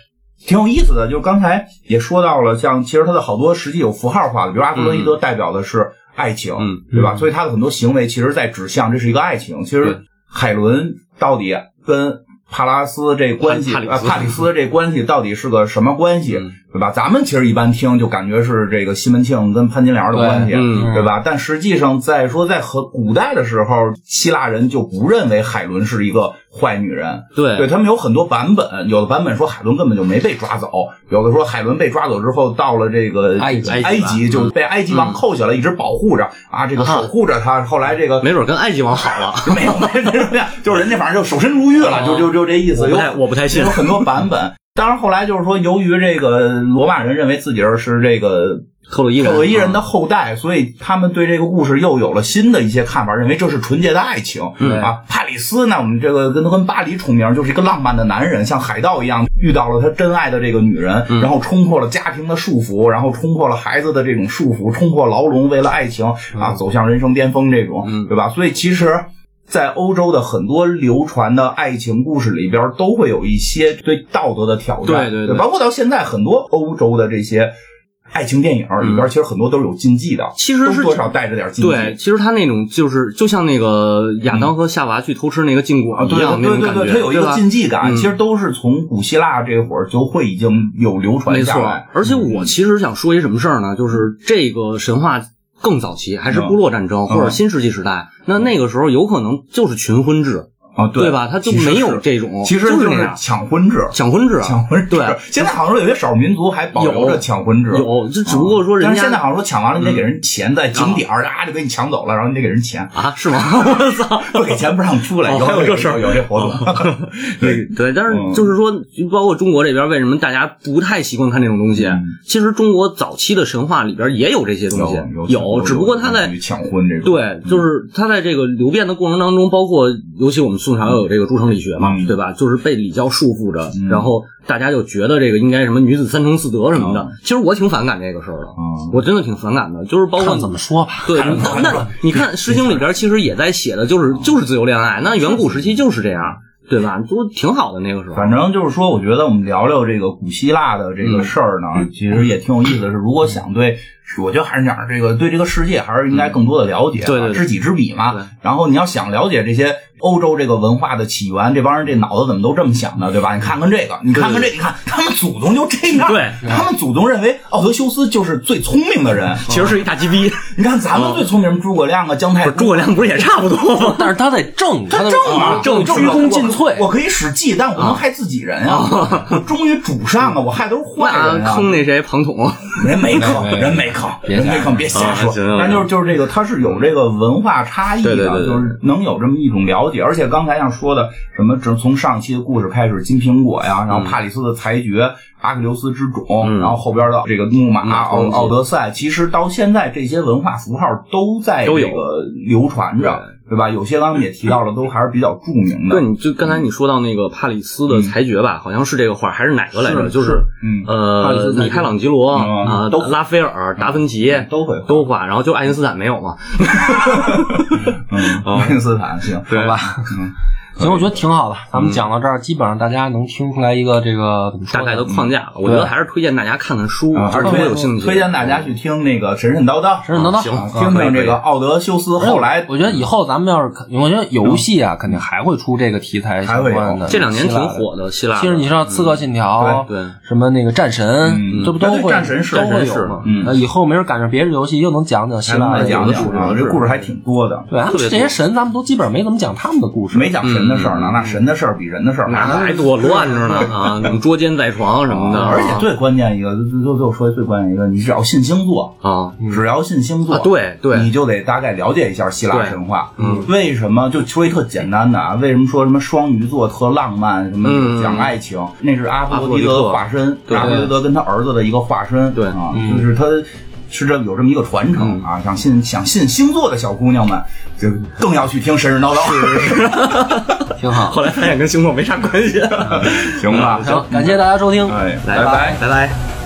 Speaker 1: 挺有意思的，就是刚才也说到了，像其实它的好多实际有符号化的，比如阿弗洛伊德代表的是爱情，
Speaker 3: 嗯
Speaker 1: 对吧？所以他的很多行为其实在指向这是一个爱情。其实海伦到底跟帕拉斯这关系，啊，
Speaker 3: 帕里斯
Speaker 1: 这关系到底是个什么关系，
Speaker 3: 嗯
Speaker 1: 对吧？咱们其实一般听就感觉是这个西门庆跟潘金莲的关系，
Speaker 3: 对
Speaker 1: 吧？但实际上，在说在和古代的时候，希腊人就不认为海伦是一个坏女人。
Speaker 3: 对
Speaker 1: 对他们有很多版本，有的版本说海伦根本就没被抓走，有的说海伦被抓走之后到了这个
Speaker 2: 埃及
Speaker 1: 埃及就被埃及王扣下来，一直保护着啊，这个守护着他。后来这个
Speaker 3: 没准跟埃及王好了。
Speaker 1: 没有没有没有就是人家反正就守身如玉了，就就就这意思。有
Speaker 3: 我不太我不太信
Speaker 1: 有很多版本。当然后来就是说，由于这个罗马人认为自己是这个
Speaker 3: 特洛伊人，
Speaker 1: 特洛伊人的后代，所以他们对这个故事又有了新的一些看法，认为这是纯洁的爱情、
Speaker 3: 嗯
Speaker 1: 啊。帕里斯呢，我们这个跟跟巴黎重名，就是一个浪漫的男人，像海盗一样遇到了他真爱的这个女人，
Speaker 3: 嗯
Speaker 1: 然后冲破了家庭的束缚，然后冲破了孩子的这种束缚，冲破牢笼，为了爱情啊走向人生巅峰，这种、
Speaker 3: 嗯
Speaker 1: 对吧？所以其实。在欧洲的很多流传的爱情故事里边，都会有一些对道德的挑战，
Speaker 3: 对对对
Speaker 1: 包括到现在很多欧洲的这些爱情电影里边，其实很多都是有禁忌的，
Speaker 3: 嗯其实是
Speaker 1: 多少带着点禁忌。
Speaker 3: 对，其实他那种就是就像那个亚当和夏娃去偷吃那个禁果
Speaker 1: 啊，对
Speaker 3: 一样那
Speaker 1: 对对对，
Speaker 3: 种感觉，
Speaker 1: 它有一个禁忌感，
Speaker 3: 嗯
Speaker 1: 其实都是从古希腊这会儿就会已经有流传
Speaker 3: 没错
Speaker 1: 下来。，
Speaker 3: 而且我其实想说一什么事儿呢？就是这个神话更早期，还是部落战争、
Speaker 1: 嗯
Speaker 3: 或者新世纪时代，那那个时候有可能就是群婚制，
Speaker 1: 啊，
Speaker 3: 对吧？他就没有这种，
Speaker 1: 其实就是抢婚制，
Speaker 3: 抢婚制啊，
Speaker 1: 抢婚制。
Speaker 3: 对，
Speaker 1: 现在好像说有些少数民族还保留着抢婚制，
Speaker 3: 有，就只不过说人家
Speaker 1: 但是现在好像说抢完了你得给人钱，在景点儿啊就给你抢走了，然后你得给人钱，
Speaker 3: 啊，是吗？我操！
Speaker 1: 不给钱不让出来。
Speaker 3: 哦
Speaker 1: 有
Speaker 3: 有这事儿
Speaker 1: 有这活动。
Speaker 3: 对对，但是
Speaker 1: 嗯
Speaker 3: 就是说，包括中国这边，为什么大家不太习惯看这种东西？
Speaker 1: 嗯
Speaker 3: 其实中国早期的神话里边也有这些东西，
Speaker 1: 有
Speaker 3: 只不过他在
Speaker 1: 抢婚这个，
Speaker 3: 对，就是他在这个流变的过程当中，包括尤其我们宋朝有这个诸城理学嘛，
Speaker 1: 嗯
Speaker 3: 对吧？就是被礼教束缚着，
Speaker 1: 嗯
Speaker 3: 然后大家就觉得这个应该什么女子三从四德什么的。
Speaker 1: 嗯
Speaker 3: 其实我挺反感这个事儿的，
Speaker 1: 嗯
Speaker 3: 我真的挺反感的。就是包括
Speaker 2: 怎么说吧。
Speaker 3: 对，你看《诗经》里边其实也在写的就是就是自由恋爱，那远古时期就是这样，对吧？都挺好的那个时候。
Speaker 1: 反正就是说，我觉得我们聊聊这个古希腊的这个事儿呢，其实也挺有意思的。是，如果想对，我觉得还是讲这个对这个世界还是应该更多的了解，
Speaker 3: 对对对
Speaker 1: 知己知彼嘛。然后你要想了解这些欧洲这个文化的起源，这帮人这脑子怎么都这么想的，对吧？你看看这个，你看看这，你看他们祖宗就这样，
Speaker 3: 对
Speaker 1: 他们祖宗认为奥德修斯就是最聪明的人。
Speaker 3: 其实是一大鸡逼，
Speaker 1: 你看咱们最聪明，诸葛亮啊，姜太公
Speaker 3: 诸葛亮不是也差不多吗？
Speaker 2: 但是他得正，他得
Speaker 1: 正
Speaker 2: 啊
Speaker 1: 嘛，正
Speaker 2: 正鞠躬尽瘁。
Speaker 1: 我可以使计，但我不能害自己人啊！我忠于主上啊，我害都是坏人啊！
Speaker 3: 那坑那谁庞统，
Speaker 1: 人没坑，人没坑，
Speaker 2: 别瞎
Speaker 1: 人没坑，别瞎说。但就是就是这个，他是有这个文化差异的，就是能有这么一种了解。而且刚才像说的什么，只从上期的故事开始，金苹果呀，然后帕里斯的裁决。阿克琉斯之种，
Speaker 3: 嗯
Speaker 1: 然后后边的这个木马、
Speaker 3: 嗯
Speaker 1: 奥奥德赛，其实到现在这些文化符号都在这个流传着，对吧？有些刚刚也提到了，都还是比较著名的。
Speaker 3: 对，你就刚才你说到那个帕里斯的裁决吧，好像是这个画，还是哪个来着？
Speaker 2: 是
Speaker 3: 就是
Speaker 1: 嗯。
Speaker 3: 呃，米开朗基罗
Speaker 1: 嗯。
Speaker 3: 啊，
Speaker 1: 都
Speaker 3: 拉斐尔、达芬奇
Speaker 1: 都会。画
Speaker 3: 都画，然后就爱因斯坦没有嘛？
Speaker 1: 嗯，爱因斯坦行，
Speaker 3: 好
Speaker 2: 吧？
Speaker 1: 嗯
Speaker 2: 行，我觉得挺好的。咱们讲到这儿，基本上大家能听出来一个这个怎么说呢？
Speaker 3: 大概的框架了。我觉得还是推荐大家看看书，
Speaker 1: 啊，还是
Speaker 3: 如
Speaker 1: 推荐
Speaker 3: 果有兴趣，
Speaker 1: 推荐大家去听那个神神叨叨，
Speaker 2: 神神叨叨，
Speaker 1: 听听这个奥德修斯后来
Speaker 2: 我觉得以后咱们要是看，我觉得游戏啊，肯定还会出这个题材相关的。
Speaker 3: 这两年挺火的，希腊。
Speaker 2: 其实你像《刺客信条》
Speaker 3: 对对
Speaker 2: 什么那个战神
Speaker 1: 嗯，对
Speaker 2: 这不都会
Speaker 1: 战神是
Speaker 2: 都会
Speaker 1: 是
Speaker 2: 有吗？以后没准赶上别的游戏，又能讲讲希腊
Speaker 1: 讲
Speaker 2: 事
Speaker 1: 这故事还挺多的。
Speaker 2: 对，
Speaker 3: 特别多
Speaker 2: 这些神，咱们都基本上没怎么讲他们的故事。
Speaker 1: 没讲神的事儿呢，那神的事儿比人的事儿
Speaker 3: 那
Speaker 1: 还
Speaker 3: 还多乱着呢 啊！捉奸在床什么的，
Speaker 1: 而且最关键一个，最最最后说最关键一个，你只要信星座，
Speaker 3: 啊，
Speaker 1: 只要信星座，
Speaker 3: 啊对对
Speaker 1: 你就得大概了解一下希腊神话。
Speaker 3: 嗯，
Speaker 1: 为什么就说一特简单的啊？为什么说什么双鱼座特浪漫，什么
Speaker 3: 嗯
Speaker 1: 讲爱情？那是阿波罗的化身，阿波罗狄德跟他儿子的一个化身。
Speaker 3: 对
Speaker 1: 啊，
Speaker 2: 嗯
Speaker 1: 就是他。是这有这么一个传承啊，想信想信星座的小姑娘们，就更要去听神神叨叨。
Speaker 2: 挺好。
Speaker 3: 后来发现跟星座没啥关系。
Speaker 1: 行吧，
Speaker 2: 行，感谢大家收听，
Speaker 1: 哎，
Speaker 3: 来
Speaker 1: 拜拜。
Speaker 3: 拜拜。